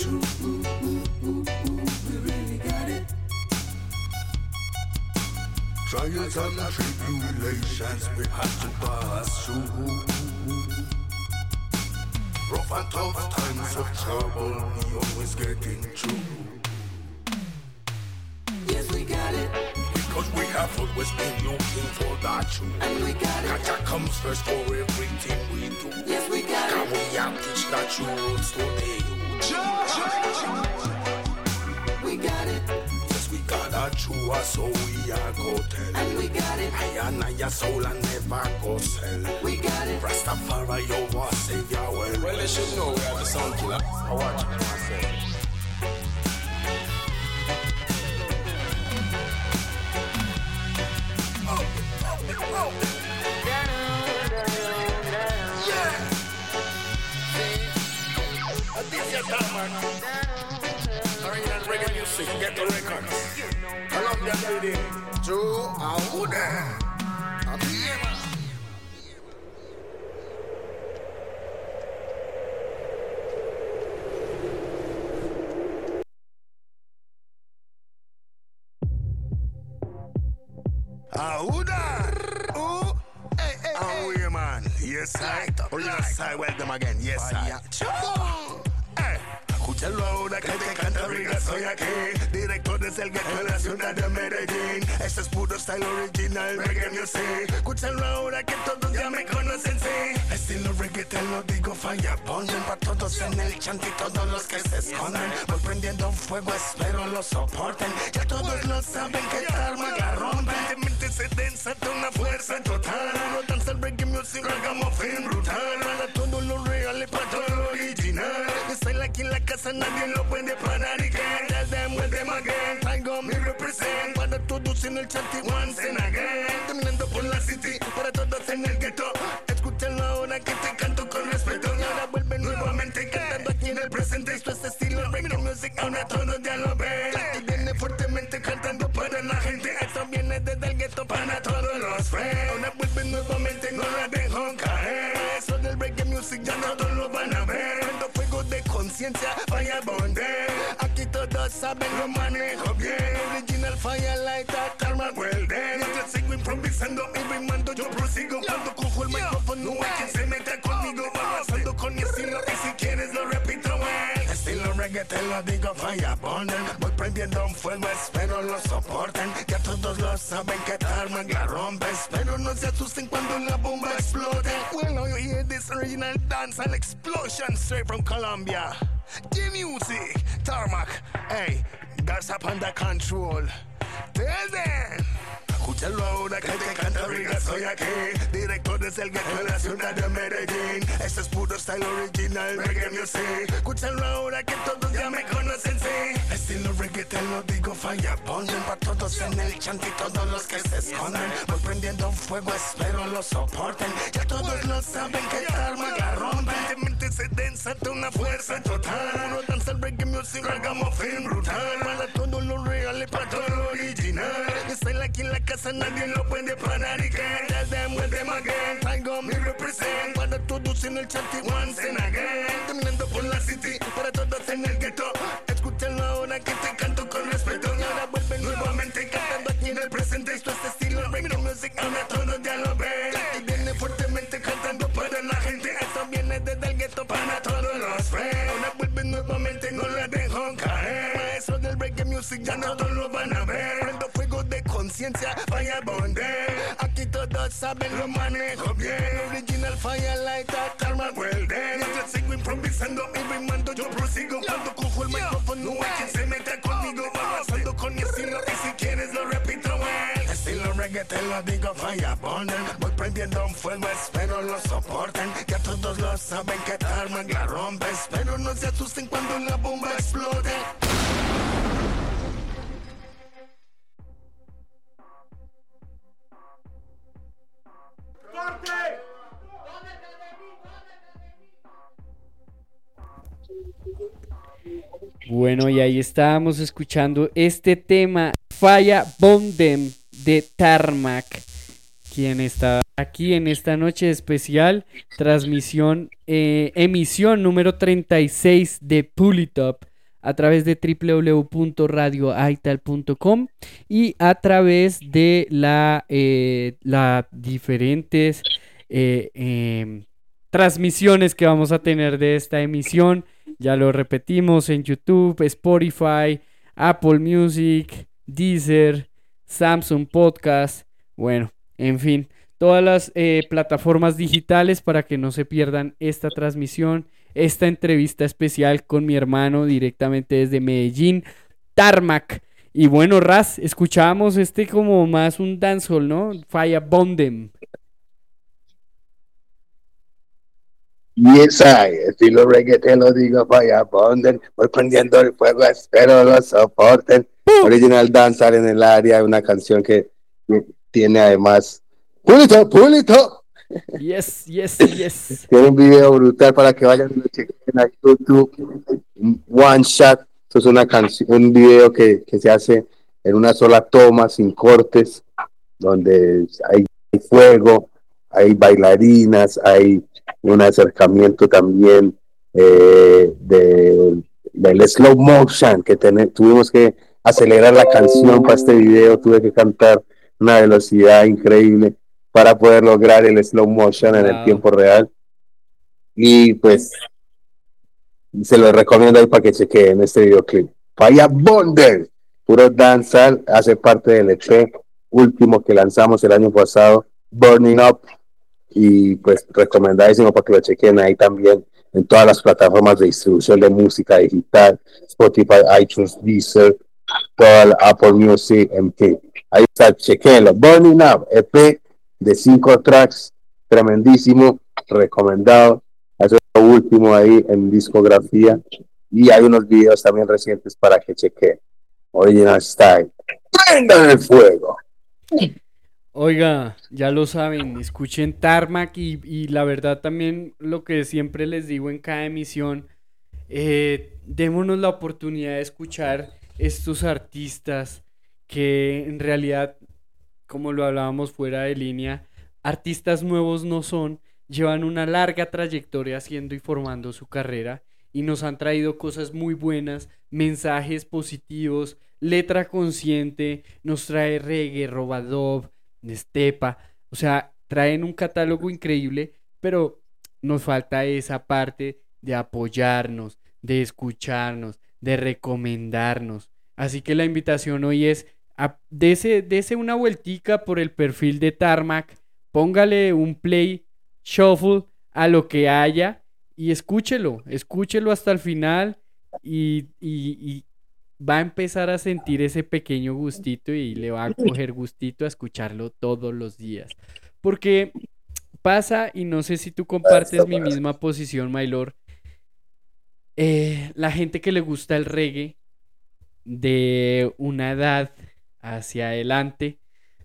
true. Trials and tribulations we had to pass through. Rough and tough times of trouble, we always getting through. Yes, we got it. Because we have always been looking for that truth. And we got it. Gotcha comes first for everything we do. Yes, we got it. Can we have teach that truth today? We got it. Yes, we got a true, so we are go tell. And we got it. I and I your soul and never go sell. We got it. Rastafari, you was savior well. Well, they should know we are the sound killer. I watch oh, myself. Oh, oh, Original reggae music, get the records. Colombia lady, Joe Auda. I'm here, man. Auda! Oh, hey, hey, oh, yeah, man. Yes, I. Original side, well, them again. Yes, I. Escúchalo ahora que te canta Riga, soy aquí Directo desde el gueto de la ciudad de Medellín. Este es puro style original, reggae music. Escúchalo ahora que todos ya me conocen, sí. Estilo reggae te lo digo, falla Ponen pa' todos en el chant y todos los que se esconden. Voy prendiendo fuego, espero lo soporten. Ya todos lo saben que esta arma la rompen. Se densa de una fuerza total. No danza el reggae music, ragamuffin brutal. Para todo lo aquí en la casa, nadie lo puede parar y que Tell them with them again, Traigo mi represent Para todos en el chat y once and again Todos saben lo manejo bien. Original firelighter, karma well then Yo sigo improvisando y rimando, yo prosigo. Cuando cojo el micrófono no hay quien se Reggae te lo digo, fire bonde Voy prendiendo un fuego, espero lo soporten. Ya todos lo saben que Tarmac la rompe Espero no se asusten cuando la bomba explote. Well now you hear this original dancehall explosion straight from Colombia. G-Music, Tarmac, hey, that's up under control. Tell them Escúchalo ahora que te canta Riga, soy aquí. Directo desde el gueto de la ciudad de Medellín. Este es puro style original, reggae music. Escúchalo ahora que todos ya me conocen, sí. Estilo reggae te lo digo, falla Ponen pa' todos en el chant y todos los que se esconden. Voy prendiendo fuego, espero lo soporten. Ya todos lo saben que esta arma la Se densa de una fuerza total. No danza el reggae music, ragamuffin brutal. Para todo lo real y para todo lo original. Estoy aquí en la casa, nadie lo puede parar. Y Tell them with them again, traigo mi represent Para todos en el chat y once and again Caminando por la city, para todos en el ghetto. Escúchalo ahora que te canto con respeto. Y ahora vuelve nuevamente cantando aquí en el presente. Esto es estilo reggae music, ahora todos music ya no lo van a ver. Prendo fuego de conciencia, fire bonde Aquí todos saben lo manejo bien. Original firelighter, karma well then Yo sigo improvisando y rimando, yo prosigo. Cuando cojo el micrófono, no hay quien se meta conmigo. Avanzando con mi estilo y si quieres lo repito well Estilo reggae te lo digo, fire bonde Voy prendiendo un fuego, espero lo soporten. Ya todos lo saben que Tarmac la rompe Espero no se asusten cuando la bomba explote Bueno, y ahí estábamos escuchando este tema, Falla Bondem de Tarmac, quien está aquí en esta noche especial, transmisión, eh, emisión número 36 de Pulitop a través de www.radioaital.com y a través de la, eh, las diferentes eh, em, transmisiones que vamos a tener de esta emisión. Ya lo repetimos en YouTube, Spotify, Apple Music, Deezer, Samsung Podcast. Bueno, en fin, todas las eh, plataformas digitales para que no se pierdan esta transmisión, esta entrevista especial con mi hermano directamente desde Medellín, Tarmac. Y bueno, Raz, escuchábamos este como más un dancehall, ¿no? Fire Bondem. Yes, I, estilo reggae, te lo digo, vaya, bonden, voy prendiendo el fuego, espero lo soporten. Original Danzar en el área, una canción que tiene además, pulito, pulito. Yes, yes, yes. Tiene un video brutal para que vayan y lo chequen a YouTube. One Shot, esto es una canción, un video que, que se hace en una sola toma, sin cortes, donde hay fuego, hay bailarinas, hay un acercamiento también eh, de, del slow motion que ten- tuvimos que acelerar la canción para este video, tuve que cantar una velocidad increíble para poder lograr el slow motion en el Wow. tiempo real. Y pues se lo recomiendo ahí para que chequeen este videoclip. Fire Bonder, puro danzal, hace parte del EP último que lanzamos el año pasado, Burning Up, y pues recomendadísimo para que lo chequen ahí también en todas las plataformas de distribución de música digital, Spotify, iTunes, Deezer, toda la Apple Music, MP. Ahí está, chequenlo. Burning Up, EP de cinco tracks, tremendísimo, recomendado. Eso es lo último ahí en discografía. Y hay unos videos también recientes para que chequen. Original Style. ¡Prendan el fuego! Oiga, ya lo saben, escuchen Tarmac y, y la verdad también lo que siempre les digo en cada emisión, eh, démonos la oportunidad de escuchar estos artistas que en realidad, como lo hablábamos fuera de línea, artistas nuevos no son, llevan una larga trayectoria haciendo y formando su carrera y nos han traído cosas muy buenas, mensajes positivos, letra consciente, nos trae reggae, robadob, estepa, o sea, traen un catálogo increíble, pero nos falta esa parte de apoyarnos, de escucharnos, de recomendarnos. Así que la invitación hoy es dese, una vueltica por el perfil de Tarmac, póngale un play shuffle a lo que haya y escúchelo, escúchelo hasta el final y, y- y va a empezar a sentir ese pequeño gustito y le va a coger gustito a escucharlo todos los días. Porque pasa, y no sé si tú compartes mi misma posición, Maylor, eh, la gente que le gusta el reggae de una edad hacia adelante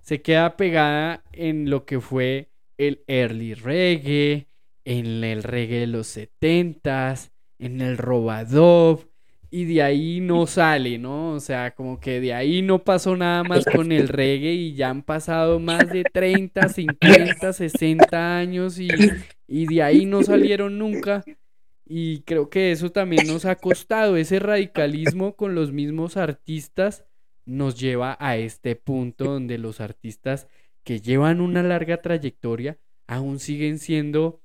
se queda pegada en lo que fue el early reggae, en el reggae de los setentas, en el robadob, y de ahí no sale, ¿no? O sea, como que de ahí no pasó nada más con el reggae y ya han pasado más de 30, 50, 60 años y, y de ahí no salieron nunca. Y creo que eso también nos ha costado, ese radicalismo con los mismos artistas nos lleva a este punto donde los artistas que llevan una larga trayectoria aún siguen siendo,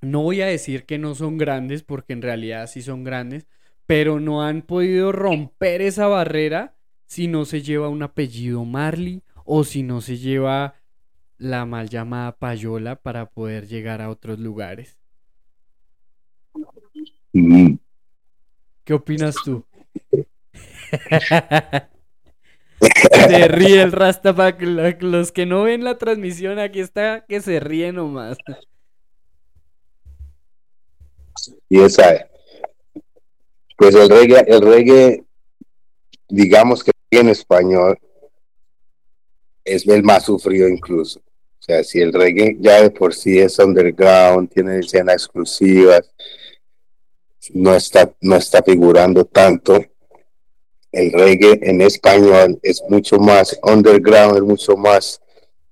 no voy a decir que no son grandes, porque en realidad sí son grandes, pero no han podido romper esa barrera si no se lleva un apellido Marley o si no se lleva la mal llamada payola para poder llegar a otros lugares. Mm. ¿Qué opinas tú? [LAUGHS] se ríe el Rasta para que lo- los que no ven la transmisión aquí está que se ríe nomás. Y esa es. Pues el reggae, el reggae, digamos que en español es el más sufrido incluso. O sea, si el reggae ya de por sí es underground, tiene escenas exclusivas, no está, no está figurando tanto. El reggae en español es mucho más underground, es mucho más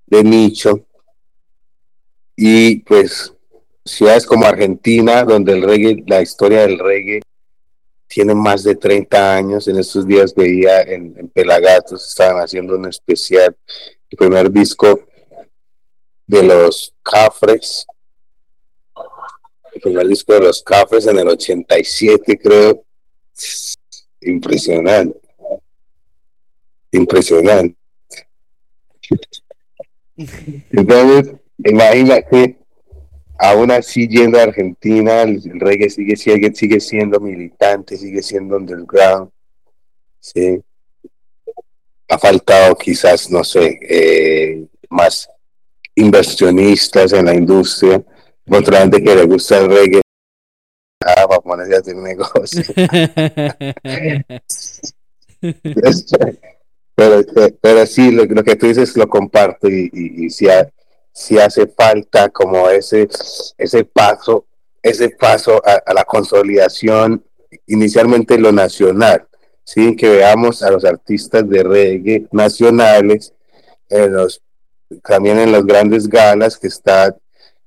de nicho. Y pues ciudades como Argentina, donde el reggae, la historia del reggae tiene más de 30 años. En estos días veía en, en Pelagatos, estaban haciendo un especial, el primer disco de los Cafres, el primer disco de los Cafres en el 87, creo. Impresionante. Impresionante. Entonces, imagínate, aún así yendo a Argentina, el, reggae sigue, sigue, sigue siendo militante, sigue siendo underground. Sí. Ha faltado quizás, no sé, eh, más inversionistas en la industria, otra gente que le gusta el reggae. Ah, para ponerse a hacer negocio. [LAUGHS] pero, pero sí, lo, lo que tú dices lo comparto y, y, y sí, ha- sí hace falta como ese, ese paso, ese paso a, a la consolidación, inicialmente lo nacional, sí, que veamos a los artistas de reggae nacionales, en los, también en las grandes galas, que está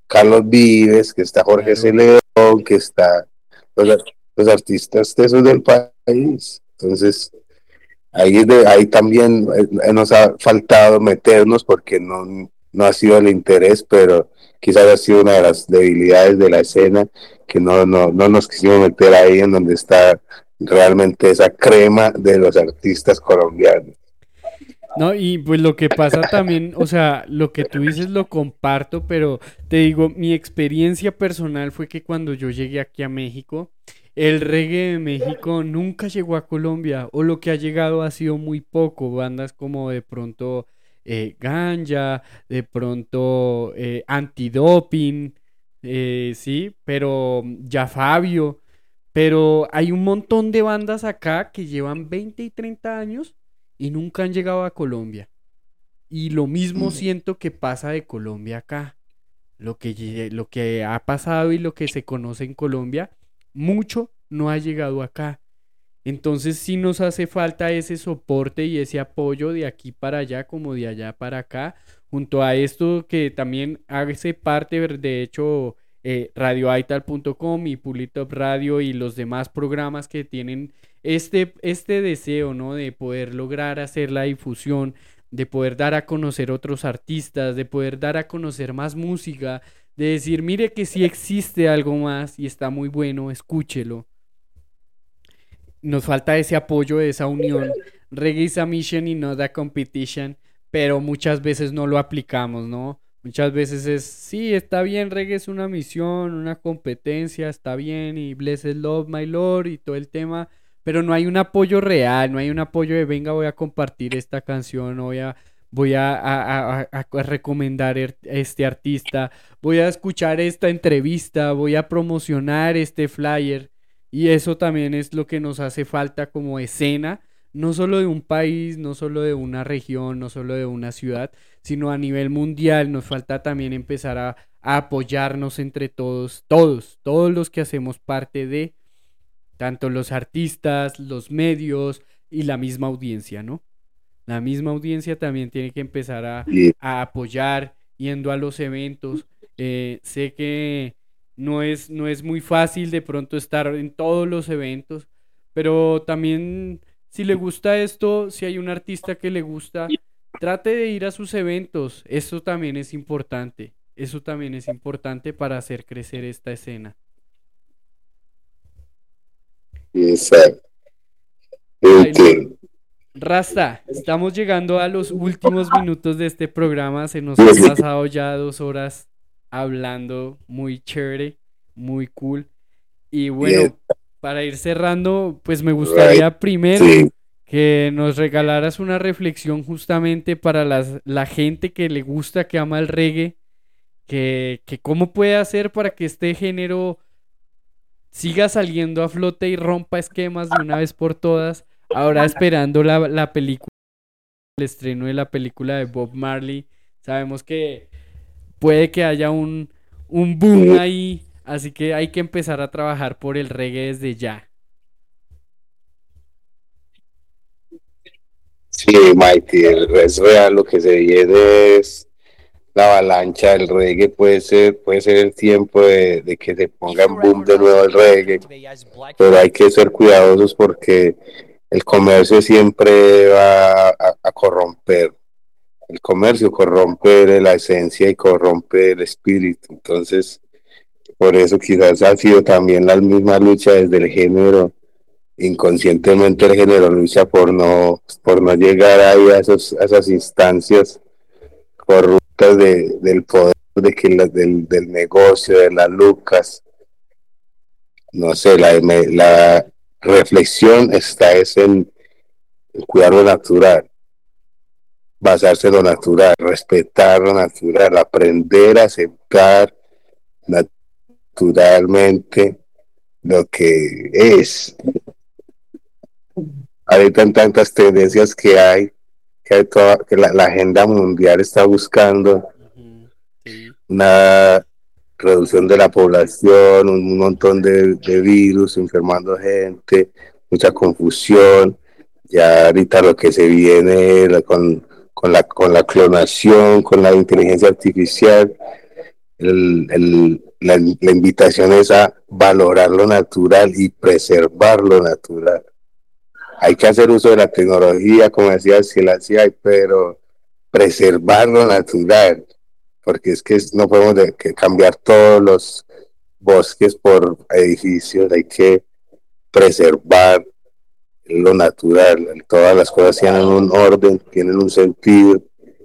Carlos Vives, que está Jorge Celedón, que está los, ar- los artistas de esos del país. Entonces, ahí, de- ahí también eh, nos ha faltado meternos porque no, no ha sido el interés, pero quizás ha sido una de las debilidades de la escena, que no, no, no nos quisimos meter ahí en donde está realmente esa crema de los artistas colombianos. No, y pues lo que pasa también, o sea, lo que tú dices lo comparto, pero te digo, mi experiencia personal fue que cuando yo llegué aquí a México, el reggae de México nunca llegó a Colombia, o lo que ha llegado ha sido muy poco, bandas como de pronto eh, Ganja, de pronto eh, Antidoping, eh, sí, pero ya Fabio, pero hay un montón de bandas acá que llevan 20 y 30 años y nunca han llegado a Colombia. Y lo mismo siento que pasa de Colombia acá. Lo que, lo que ha pasado y lo que se conoce en Colombia, mucho no ha llegado acá. Entonces sí nos hace falta ese soporte y ese apoyo de aquí para allá como de allá para acá, junto a esto que también hace parte, de hecho, eh, radioaital.com y Pulitop Radio y los demás programas que tienen este, este deseo, ¿no? De poder lograr hacer la difusión, de poder dar a conocer otros artistas, de poder dar a conocer más música, de decir, mire que sí existe algo más y está muy bueno, escúchelo. Nos falta ese apoyo, esa unión. Reggae is a mission y not a competition, pero muchas veces no lo aplicamos, ¿no? Muchas veces es, sí, está bien, reggae es una misión, una competencia, está bien, y blessed love, my lord, y todo el tema, pero no hay un apoyo real, no hay un apoyo de, venga, voy a compartir esta canción, voy a, voy a, a- a- recomendar er- este artista, voy a escuchar esta entrevista, voy a promocionar este flyer, y eso también es lo que nos hace falta como escena, no solo de un país, no solo de una región, no solo de una ciudad, sino a nivel mundial. Nos falta también empezar a, a apoyarnos entre todos, todos, todos los que hacemos parte de, tanto los artistas, los medios y la misma audiencia, ¿no? La misma audiencia también tiene que empezar a apoyar yendo a los eventos. Eh, sé que no es, no es muy fácil de pronto estar en todos los eventos, pero también si le gusta esto, si hay un artista que le gusta, trate de ir a sus eventos. Eso también es importante. Eso también es importante para hacer crecer esta escena. Exacto. Entiendo. Rasta, estamos llegando a los últimos minutos de este programa. Se nos han pasado ya dos horas hablando muy chévere, muy cool. Y bueno. Para ir cerrando, pues me gustaría primero Sí. que nos regalaras una reflexión justamente para las, la gente que le gusta, que ama el reggae, que, que cómo puede hacer para que este género siga saliendo a flote y rompa esquemas de una vez por todas. Ahora esperando la, la película, el estreno de la película de Bob Marley. Sabemos que puede que haya un, un boom ahí, así que hay que empezar a trabajar por el reggae desde ya. Sí, Mighty, es real lo que se viene es la avalancha del reggae, puede ser, puede ser el tiempo de, que se ponga en boom de nuevo el reggae, pero hay que ser cuidadosos porque el comercio siempre va a corromper. El comercio corrompe la esencia y corrompe el espíritu. Entonces, por eso quizás ha sido también la misma lucha desde el género inconscientemente el género lucha por no por no llegar ahí a, esas instancias corruptas del poder de que la- del, negocio, de las lucas. No sé, la, la reflexión está es en, cuidar lo natural, basarse en lo natural, respetar lo natural, aprender a aceptar naturalmente lo que es. Ahorita en tantas tendencias que hay, que, hay toda- que la, la agenda mundial está buscando una reducción de la población, un montón de, de virus enfermando gente, mucha confusión. Ya ahorita lo que se viene la- con, con, la, con la clonación, con la inteligencia artificial, el- el- la, invitación es a valorar lo natural y preservar lo natural. Hay que hacer uso de la tecnología, como decía Selassie, pero preservar lo natural, porque es que no podemos cambiar todos los bosques por edificios, hay que preservar lo natural, todas las cosas tienen un orden, tienen un sentido,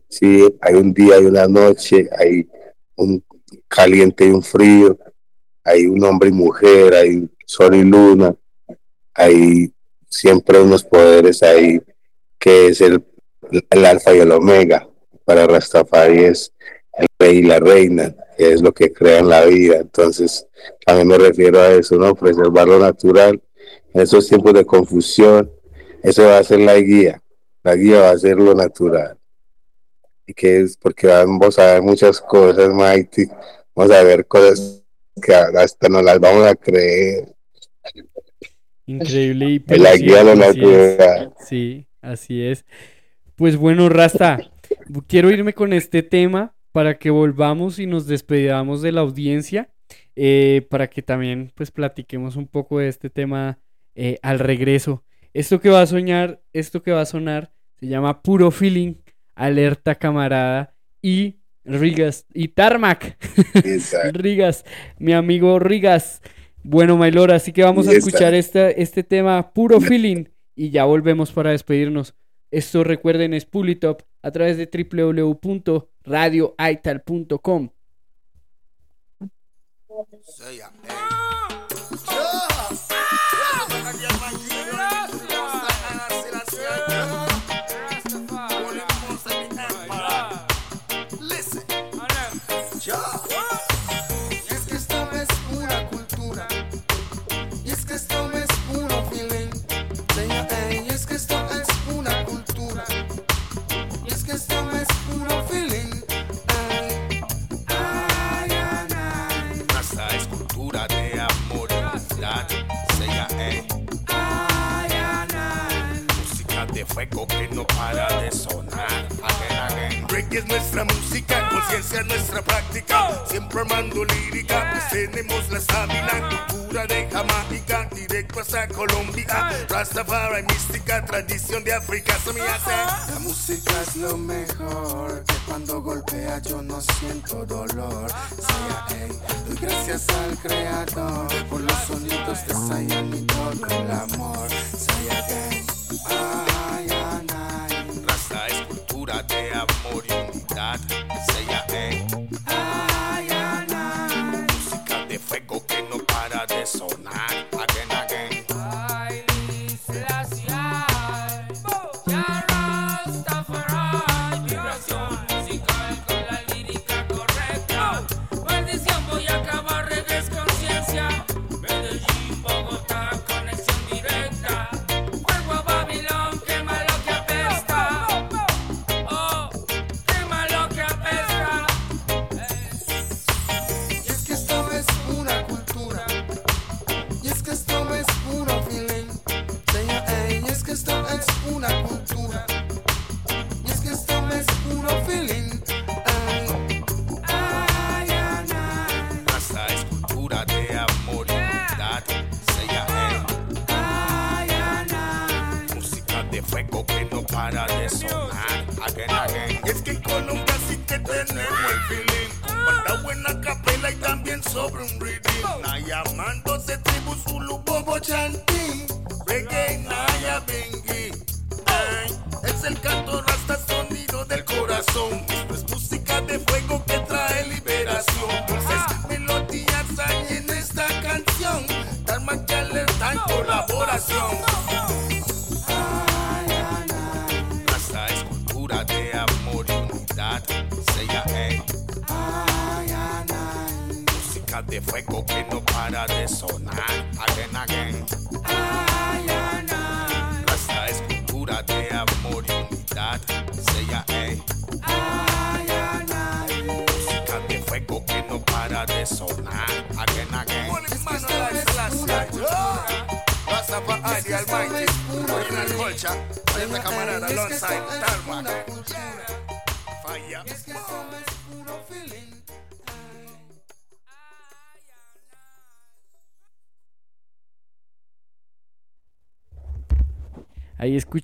sí, hay un día, hay una noche, hay un caliente y un frío, hay un hombre y mujer, hay sol y luna, hay siempre unos poderes ahí que es el, el alfa y el omega. Para Rastafari es el rey y la reina, que es lo que crean la vida. Entonces, también me refiero a eso, ¿no? Preservar lo natural en esos tiempos de confusión. Eso va a ser la guía. La guía va a ser lo natural. Y que es porque vamos a ver muchas cosas, Mighty. Vamos a ver cosas que hasta no las vamos a creer. Increíble y la guía de la ciudad. Sí, así es. Pues bueno, Rasta, quiero irme con este tema para que volvamos y nos despedamos de la audiencia, eh, para que también pues platiquemos un poco de este tema eh, al regreso. Esto que va a soñar, esto que va a sonar, se llama Puro Feeling, Alerta Camarada y Rigas y Tarmac. [LAUGHS] Rigas, mi amigo Rigas. Bueno, Maylor, así que vamos a escuchar esta, este tema Puro [LAUGHS] Feeling y ya volvemos para despedirnos. Esto recuerden es Pulitop a través de www.radioaital.com. fuego que no para de sonar. Reggae es nuestra música, conciencia es nuestra práctica. Siempre armando lírica, pues tenemos la estamina. Cultura de Jamaica, directo hasta Colombia. Rastafari, mística, tradición de África. Se me hace. La música es lo mejor, que cuando golpea yo no siento dolor. Sea, ey, doy gracias al creador por los sonidos de Zion y todo el amor. Sea, ey, Raza es cultura de amor y unidad.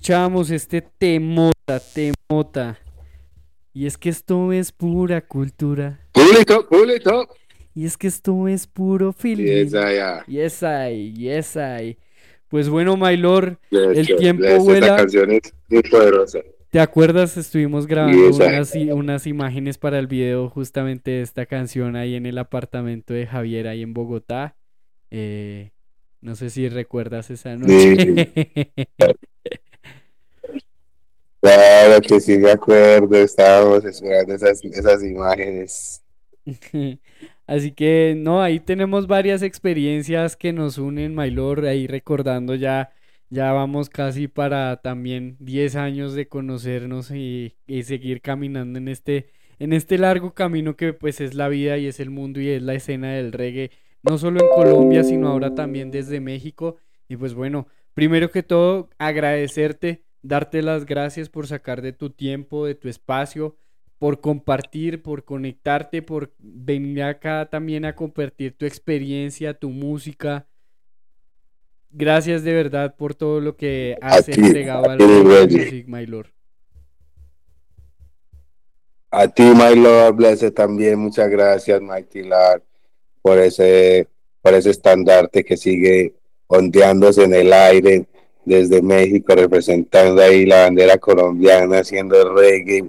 Escuchamos este temota, temota. Y es que esto es pura cultura. Público, público. Y es que esto es puro feeling. Yes, I am. Yes, I, yes, I. Pues bueno, Maylor, el you, tiempo you. Esta vuela. canción es muy poderosa. ¿Te acuerdas? Estuvimos grabando Yes, unas, unas imágenes para el video justamente de esta canción ahí en el apartamento de Javier, ahí en Bogotá. Eh, no sé si recuerdas esa noche. [LAUGHS] Claro que sí, me acuerdo. Estábamos esperando esas, esas imágenes. [LAUGHS] Así que no, ahí tenemos varias experiencias que nos unen, Maylor, ahí recordando ya, ya vamos casi para también 10 años de conocernos y, y seguir caminando en este, en este largo camino que pues es la vida y es el mundo y es la escena del reggae, no solo en Colombia, sino ahora también desde México. Y pues bueno, primero que todo, agradecerte, darte las gracias por sacar de tu tiempo, de tu espacio por compartir, por conectarte, por venir acá también a compartir tu experiencia, tu música. Gracias de verdad por todo lo que has entregado a al. Music, my lord. A ti, my Lord, blessed también. Muchas gracias, Mighty Lord, por ese, por ese estandarte que sigue ondeándose en el aire desde México, representando ahí la bandera colombiana, haciendo reggae,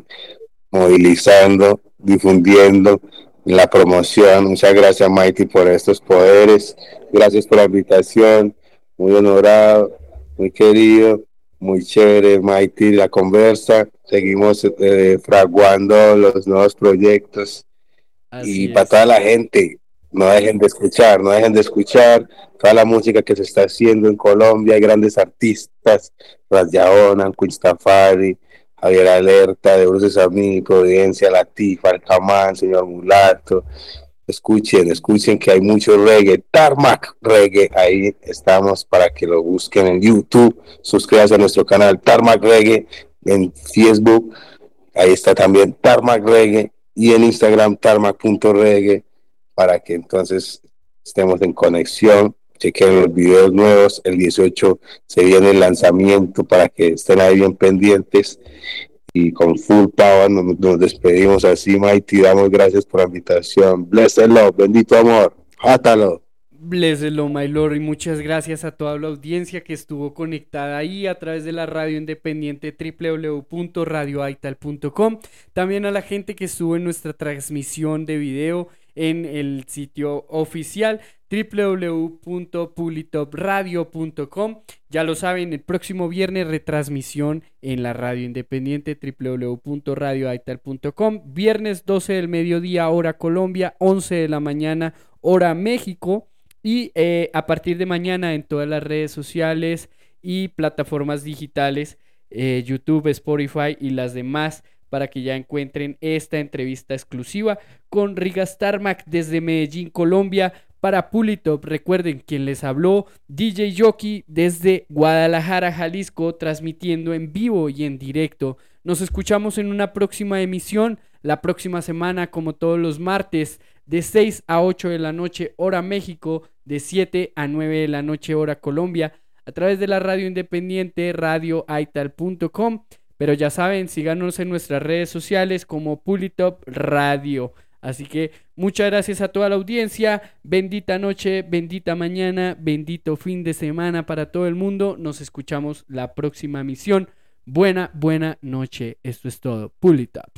movilizando, difundiendo la promoción. Muchas gracias, Mighty, por estos poderes. Gracias por la invitación. Muy honorado, muy querido, muy chévere, Mighty, la conversa. Seguimos eh, fraguando los nuevos proyectos. y para toda la gente, no dejen de escuchar, no dejen de escuchar toda la música que se está haciendo en Colombia. Hay grandes artistas, Rayaona, Queen Stafari, Javier Alerta, de Bruce Samí, Providencia, Latifa, Alcamán, Señor Mulato. Escuchen, escuchen que hay mucho reggae, Tarmac Reggae, ahí estamos para que lo busquen en YouTube, suscríbanse a nuestro canal Tarmac Reggae, en Facebook, ahí está también Tarmac Reggae, y en Instagram tarmac.reggae, para que entonces estemos en conexión, chequen los videos nuevos, el 18 se viene el lanzamiento para que estén ahí bien pendientes, y con full power nos, nos despedimos así, Mighty. Damos gracias por la invitación. Blessed love, bendito amor. Hátalo. Blesselo, my lord, y muchas gracias a toda la audiencia que estuvo conectada ahí a través de la radio independiente www.radioaital.com. También a la gente que estuvo en nuestra transmisión de video en el sitio oficial www.pulitopradio.com. Ya lo saben, el próximo viernes retransmisión en la radio independiente www.radioaital.com. Viernes 12 del mediodía, hora Colombia, 11 de la mañana, hora México. Y eh, a partir de mañana en todas las redes sociales y plataformas digitales, eh, YouTube, Spotify y las demás, para que ya encuentren esta entrevista exclusiva con Rigas Tarmac desde Medellín, Colombia, para Pulitop. Recuerden quien les habló, DJ Jockey desde Guadalajara, Jalisco, transmitiendo en vivo y en directo. Nos escuchamos en una próxima emisión, la próxima semana, como todos los martes, de 6 a 8 de la noche, hora México, de 7 a 9 de la noche, hora Colombia, a través de la radio independiente radioaital.com. Pero ya saben, síganos en nuestras redes sociales como Pulitop Radio. Así que muchas gracias a toda la audiencia. Bendita noche, bendita mañana, bendito fin de semana para todo el mundo. Nos escuchamos la próxima misión. Buena, buena noche. Esto es todo. Pulitop.